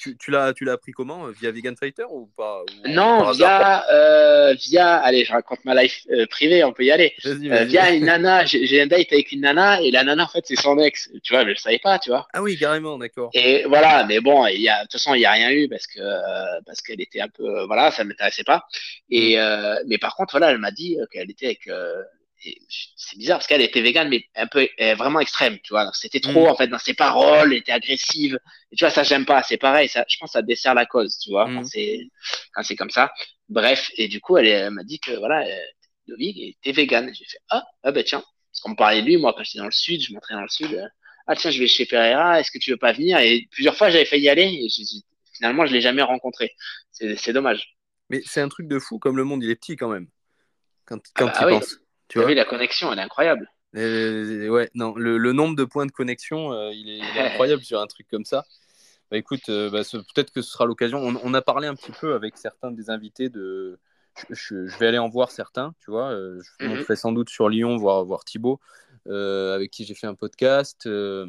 tu, tu l'as appris comment Via Vegan Fighter ou pas Non, via, euh, via. Allez, je raconte ma life euh, privée, on peut y aller. Euh, via une [LAUGHS] nana, j'ai un date avec une nana et la nana, en fait, c'est son ex. Tu vois, je ne savais pas, tu vois. Ah oui, carrément, d'accord. Et voilà, mais bon, il y a, de toute façon, il n'y a rien eu parce que parce qu'elle était un peu. voilà, ça ne m'intéressait pas. Et, mm. mais par contre, voilà, elle m'a dit qu'elle était avec c'est bizarre parce qu'elle était végane, mais un peu vraiment extrême, tu vois. C'était trop, mm. en fait, dans ses paroles, elle était agressive. Et tu vois, ça, j'aime pas. C'est pareil, ça, je pense que ça dessert la cause, tu vois, quand mm. c'est comme ça. Bref, et du coup, elle, m'a dit que, voilà, Dovig était végane. J'ai fait, ah, ah ben tiens. Parce qu'on me parlait de lui, moi, quand j'étais dans le sud, je montrais dans le sud. Euh, ah, tiens, je vais chez Pereira, est-ce que tu veux pas venir? Et plusieurs fois, j'avais failli y aller, et finalement, je l'ai jamais rencontré. C'est dommage. Mais c'est un truc de fou, comme le monde, il est petit quand même. Quand, quand ah bah tu penses. Tu vois la connexion, elle est incroyable. ouais, non, le, nombre de points de connexion, euh, il, est, incroyable [LAUGHS] sur un truc comme ça. Bah, écoute, euh, bah, peut-être que ce sera l'occasion. On, a parlé un petit peu avec certains des invités de. Je, vais aller en voir certains, tu vois. Euh, je mm sans doute sur Lyon voir, voir Thibaut, avec qui j'ai fait un podcast. je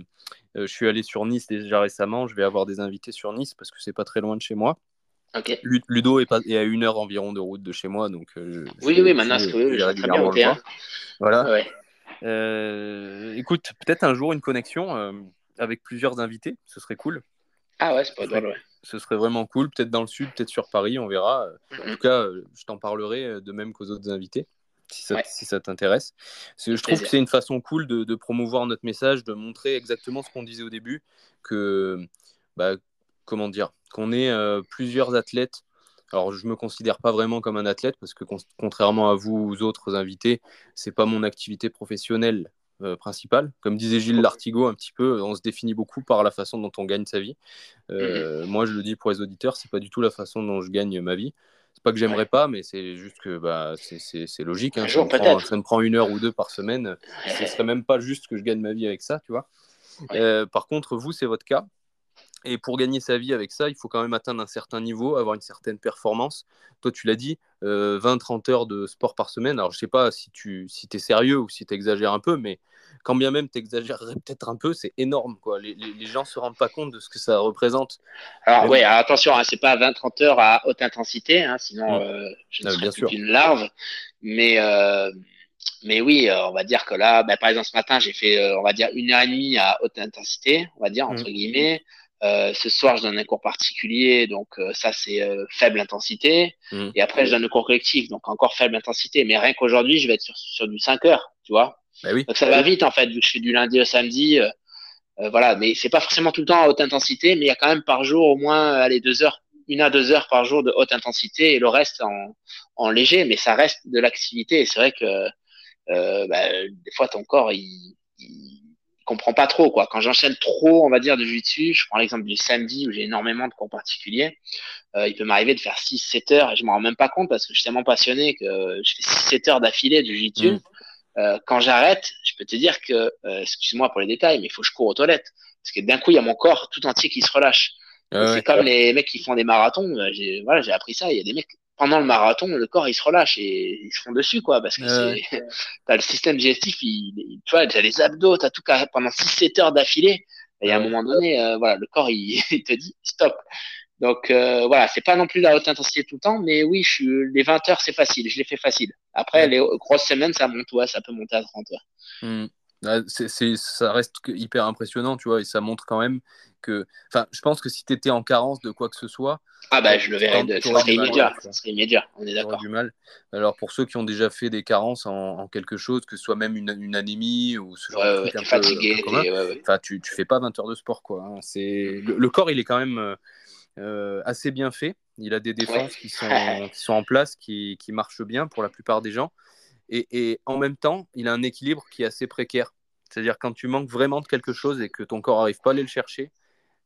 suis allé sur Nice déjà récemment. Je vais avoir des invités sur Nice parce que c'est pas très loin de chez moi. Ludo est, à une heure environ de route de chez moi, donc. Euh, oui, oui, maintenant, c'est oui, régulièrement le voir. Voilà. Euh, écoute, peut-être un jour une connexion euh, avec plusieurs invités, ce serait cool. Ah ouais, c'est pas drôle, ouais. Ce serait vraiment cool, peut-être dans le sud, peut-être sur Paris, on verra. En tout cas, je t'en parlerai de même qu'aux autres invités, si ça, si ça t'intéresse. Je trouve que c'est une façon cool de, de, promouvoir notre message, de montrer exactement ce qu'on disait au début, que bah, comment dire, qu'on ait euh, plusieurs athlètes. Alors, je me considère pas vraiment comme un athlète parce que contrairement à vous, aux autres invités, c'est pas mon activité professionnelle euh, principale. Comme disait Gilles Lartigot, un petit peu, on se définit beaucoup par la façon dont on gagne sa vie. Euh, mhm. Moi, je le dis pour les auditeurs, c'est pas du tout la façon dont je gagne ma vie. C'est pas que j'aimerais pas, mais c'est juste que bah, c'est logique. Hein. ça, me prend, une heure ou deux par semaine. Ce serait même pas juste que je gagne ma vie avec ça, tu vois. par contre, vous, c'est votre cas. Et pour gagner sa vie avec ça, il faut quand même atteindre un certain niveau, avoir une certaine performance. Toi, tu l'as dit, 20-30 euh, heures de sport par semaine. Alors, je ne sais pas si tu si es sérieux ou si tu exagères un peu, mais quand bien même tu exagérerais peut-être un peu, c'est énorme. Quoi. Les, les, gens ne se rendent pas compte de ce que ça représente. Alors, oui, attention, hein, ce n'est pas 20-30 heures à haute intensité, hein, sinon mmh. euh, je ne ah, serais plus une larve. Mais, euh, mais oui, euh, on va dire que là, bah, par exemple, ce matin, j'ai fait, euh, on va dire, une heure et demie à haute intensité, on va dire, entre guillemets. Euh, ce soir, je donne un cours particulier, donc euh, ça, c'est euh, faible intensité. Mm. Et après, je donne le cours collectif, donc encore faible intensité. Mais rien qu'aujourd'hui, je vais être sur, sur du 5 heures, tu vois. Bah oui. Donc ça va vite, en fait, vu que je fais du lundi au samedi. euh, euh, voilà, mais c'est pas forcément tout le temps à haute intensité, mais il y a quand même par jour au moins, allez, deux heures, une à deux heures par jour de haute intensité et le reste en, en léger, mais ça reste de l'activité. Et c'est vrai que euh, bah, des fois, ton corps, il, il comprend pas trop, quoi. Quand j'enchaîne trop, on va dire, de jiu-jitsu, je prends l'exemple du samedi où j'ai énormément de cours particuliers, euh, il peut m'arriver de faire 6-7 heures et je m'en rends même pas compte parce que je suis tellement passionné que je fais 6-7 heures d'affilée de jiu-jitsu. Mm. Euh, quand j'arrête, je peux te dire que, euh, excuse-moi pour les détails, mais il faut que je cours aux toilettes. Parce que d'un coup, il y a mon corps tout entier qui se relâche. Ah. C'est comme les mecs qui font des marathons. euh, J'ai voilà, j'ai appris ça. Il y a des mecs pendant le marathon, le corps il se relâche et ils se font dessus quoi, parce que Ouais. [LAUGHS] t'as le système digestif, il, il- tu vois, t'as les abdos, t'as tout carré pendant 6-7 heures d'affilée. Et à un moment donné, euh, voilà, le corps il, [LAUGHS] il te dit stop. Donc euh, voilà, c'est pas non plus la haute intensité tout le temps, mais oui, je suis les 20 heures c'est facile, je les fais facile. Après Ouais. les grosses semaines ça monte, ouais, ça peut monter à 30 heures. Mm. Ah, c'est, ça reste hyper impressionnant, tu vois, et ça montre quand même que. Enfin, je pense que si tu étais en carence de quoi que ce soit, Ah bah je le verrais, de, ça serait mal, immédiat, ça serait immédiat, on est d'accord. du mal. Alors, pour ceux qui ont déjà fait des carences en, en quelque chose, que ce soit même une, une anémie ou ce genre Ouais, de truc t'es un peu, un fatigué, peu commun, t'es- ouais, ouais. enfin, tu, tu fais pas 20 heures de sport, quoi. hein. C'est, le, le corps, il est quand même euh, euh, assez bien fait. Il a des défenses qui, sont, [LAUGHS] qui sont en place, qui, qui marchent bien pour la plupart des gens. Et, et en même temps, il a un équilibre qui est assez précaire. C'est-à-dire quand tu manques vraiment de quelque chose et que ton corps n'arrive pas à aller le chercher,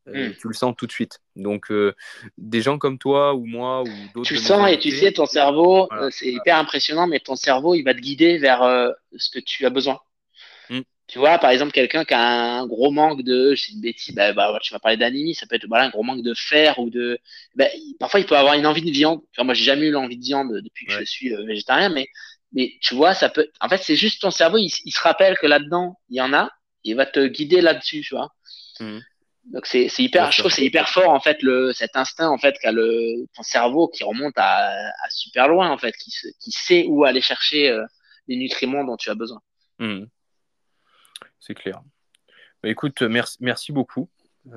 euh, Mm. tu le sens tout de suite. Donc, euh, des gens comme toi ou moi ou d'autres. Tu le sens et tu sais, ton cerveau, Voilà. euh, c'est hyper impressionnant, mais ton cerveau, il va te guider vers ce que tu as besoin. Mm. Tu vois, par exemple, quelqu'un qui a un gros manque de, je sais une bêtise, bah, bah, tu vas parler d'anémie, ça peut être voilà, un gros manque de fer ou de. bah, parfois, il peut avoir une envie de viande. Vois, moi, j'ai jamais eu l'envie de viande depuis que Ouais. je suis végétarien, mais, mais tu vois, ça peut. En fait, c'est juste ton cerveau, il, il se rappelle que là-dedans, il y en a, il va te guider là-dessus, tu vois. Mhm. Donc c'est hyper, je trouve c'est hyper fort en fait le cet instinct en fait qu'a le ton cerveau qui remonte à, à super loin en fait, qui se- qui sait où aller chercher euh, les nutriments dont tu as besoin. Mhm. C'est clair. Bah, écoute, merci, merci beaucoup,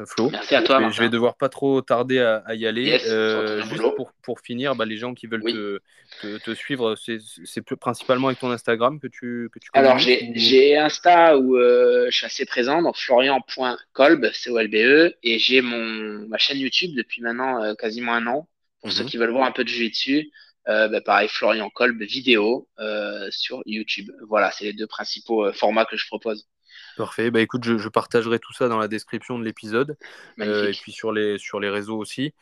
Flo. Merci à toi. Je vais devoir pas trop tarder à, à y aller. Yes, Euh, juste pour, pour finir, bah, les gens qui veulent Oui. te, te, te suivre, c'est principalement avec ton Instagram que tu, que tu Alors j'ai Insta où euh, je suis assez présent, donc florian.colb, c o l b e et j'ai mon ma chaîne YouTube depuis maintenant euh, quasiment un an. Pour ceux Mhm. qui veulent voir un peu de jiu-jitsu, euh, bah, pareil Florian Kolb vidéo euh, sur YouTube. Voilà, c'est les deux principaux euh, formats que je propose. Parfait. Bah, écoute, je, je partagerai tout ça dans la description de l'épisode euh, et puis sur les, sur les réseaux aussi.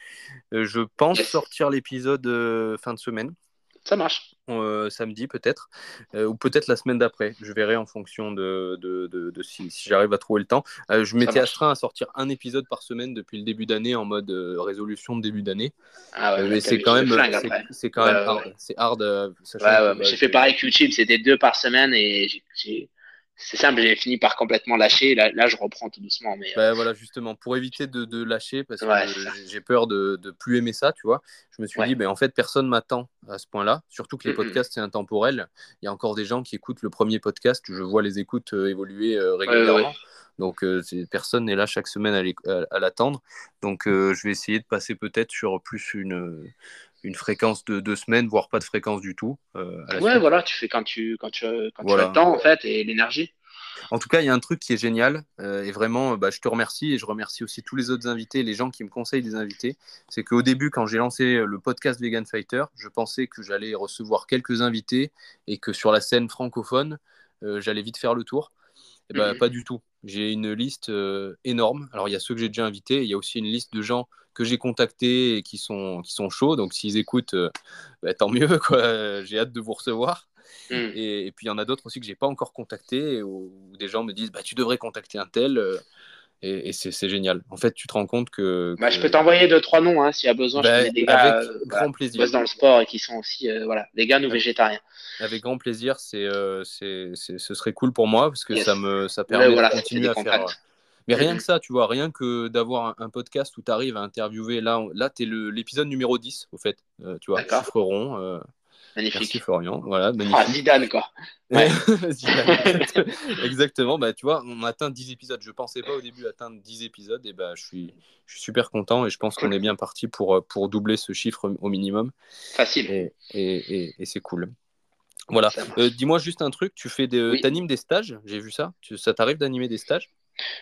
Euh, je pense Yes. sortir l'épisode euh, fin de semaine. Ça marche. samedi peut-être, ou peut-être la semaine d'après. Je verrai en fonction de, de, de- de si, si j'arrive à trouver le temps. Je m'étais astreint à sortir un épisode par semaine depuis le début d'année en mode résolution de début d'année. Ah ouais, mais c'est quand même, c'est- quand même hard. C'est hard, Ouais, ouais, bah, j'ai fait pareil que YouTube, c'était deux par semaine et j'ai- c'est simple, j'ai fini par complètement lâcher. Là, là, je reprends tout doucement, mais euh, Bah, voilà, justement, pour éviter de, de lâcher, parce que j'ai- peur de, de plus aimer ça, tu vois. Je me suis Ouais. dit, ben, en fait, personne m'attend à ce point-là. Surtout que les podcasts, c'est intemporel. Il y a encore des gens qui écoutent le premier podcast. Je vois les écoutes euh, évoluer euh, régulièrement. ouais. Donc, euh, personne n'est là chaque semaine à l'attendre. Donc, euh, je vais essayer de passer peut-être sur plus une, une fréquence de deux semaines, voire pas de fréquence du tout. euh, à la ouais, suite. voilà, tu fais quand tu quand tu quand tu Voilà. as le temps en fait et l'énergie. En tout cas, il y a un truc qui est génial euh, et vraiment, euh, bah, je te remercie et je remercie aussi tous les autres invités, les gens qui me conseillent des invités. C'est qu'au début, quand j'ai lancé le podcast Vegan Fighter, je pensais que j'allais recevoir quelques invités et que sur la scène francophone, euh, j'allais vite faire le tour. Et ben Mhm. pas du tout. J'ai une liste euh, énorme. Alors il y a ceux que j'ai déjà invités, il y a aussi une liste de gens que j'ai contactés et qui sont qui sont chauds. Donc s'ils écoutent, euh, bah, tant mieux quoi. [LAUGHS] J'ai hâte de vous recevoir. Hmm. Et, et puis il y en a d'autres aussi que j'ai pas encore contactés ou des gens me disent bah tu devrais contacter un tel. Euh, et et c'est génial. En fait, tu te rends compte que. Bah, je peux t'envoyer deux trois noms hein, s'il y a besoin. Bah, je connais des gars avec euh, grand voilà, qui plaisir. bossent dans le sport et qui sont aussi euh, voilà vegan ou Ouais. végétariens. Avec grand plaisir, c'est, euh, ce serait cool pour moi parce que Yes. ça me ça Ouais, permet voilà, de continuer des à faire. contacts. Mais rien [CLEARS THROAT] que ça, tu vois, rien que d'avoir un, podcast où tu arrives à interviewer. Là, là tu es l'épisode numéro 10, au fait. Euh, tu vois, chiffre rond. Magnifique. Merci Florian. Voilà, Ah, magnifique. Zidane, quoi. Ouais. [LAUGHS] Zidane. Exactement. Bah, tu vois, on atteint 10 épisodes. Je pensais pas au début atteindre 10 épisodes. Et bah, je, suis, je suis super content et je pense qu'on est bien parti pour, euh, pour doubler ce chiffre au minimum. Facile. Et, et, et, et c'est cool. Voilà. Euh, Dis-moi juste un truc. Tu fais des, Oui. t'animes des stages? J'ai vu ça. Tu- ça t'arrive d'animer des stages?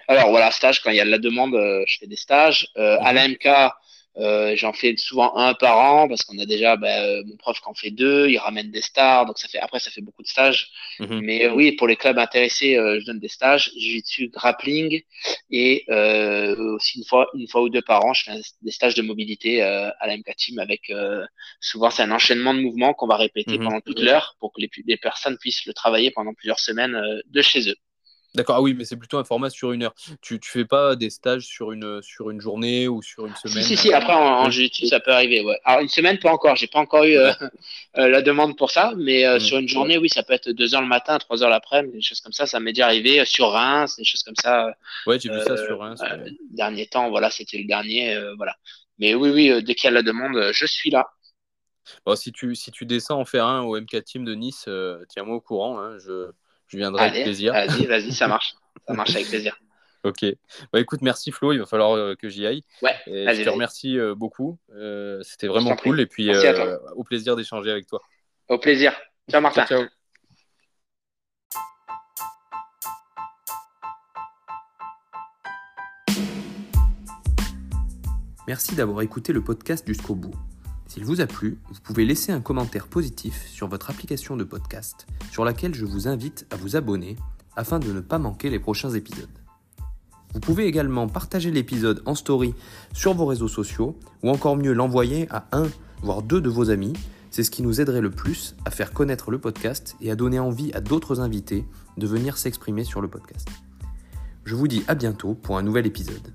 Alors voilà, stage, quand il y a de la demande, euh, je fais des stages. Euh, À Mhm. l'AMK, euh, j'en fais souvent un par an parce qu'on a déjà bah, euh, mon prof qui en fait deux, il ramène des stars, donc ça fait après ça fait beaucoup de stages. Mhm. Mais euh, oui, pour les clubs intéressés, euh, je donne des stages. Jiu-jitsu, grappling et euh, aussi une fois, une fois ou deux par an, je fais un- des stages de mobilité euh, à l'AMK Team avec euh, souvent c'est un enchaînement de mouvements qu'on va répéter Mhm. pendant toute l'heure pour que les, personnes puissent le travailler pendant plusieurs semaines euh, de chez eux. D'accord. Ah oui, mais c'est plutôt un format sur une heure. Tu, tu fais pas des stages sur une, sur une journée ou sur une semaine si, si, après en, en Oui. jiu-jitsu, ça peut arriver. Ouais. Alors, une semaine, pas encore. J'ai pas encore eu euh, [LAUGHS] euh, la demande pour ça, mais euh, Mm. sur une journée, oui, ça peut être 2 heures le matin, 3 heures l'après-midi, des choses comme ça. Ça m'est déjà arrivé sur Reims, des choses comme ça. Ouais, j'ai vu ça sur euh, dernier temps, voilà, c'était le dernier. voilà. Mais oui, oui, dès qu'il y a la demande, je suis là. Bon, si, tu, si tu descends en faire un au MK Team de Nice, tiens-moi au courant. hein, je, je viendrai avec plaisir. vas-y, vas-y, ça marche. [LAUGHS] Ça marche avec plaisir. Ok. Bah écoute, merci Flo, il va falloir euh, que j'y aille. Ouais, Et je te remercie euh, beaucoup. Euh, C'était vraiment prie. cool. Et puis, euh, au plaisir d'échanger avec toi. Au plaisir. Ciao, Martin. Ciao, ciao. Merci d'avoir écouté le podcast jusqu'au bout. S'il vous a plu, vous pouvez laisser un commentaire positif sur votre application de podcast, sur laquelle je vous invite à vous abonner afin de ne pas manquer les prochains épisodes. Vous pouvez également partager l'épisode en story sur vos réseaux sociaux ou encore mieux l'envoyer à un, voire deux de vos amis. C'est ce qui nous aiderait le plus à faire connaître le podcast et à donner envie à d'autres invités de venir s'exprimer sur le podcast. Je vous dis à bientôt pour un nouvel épisode.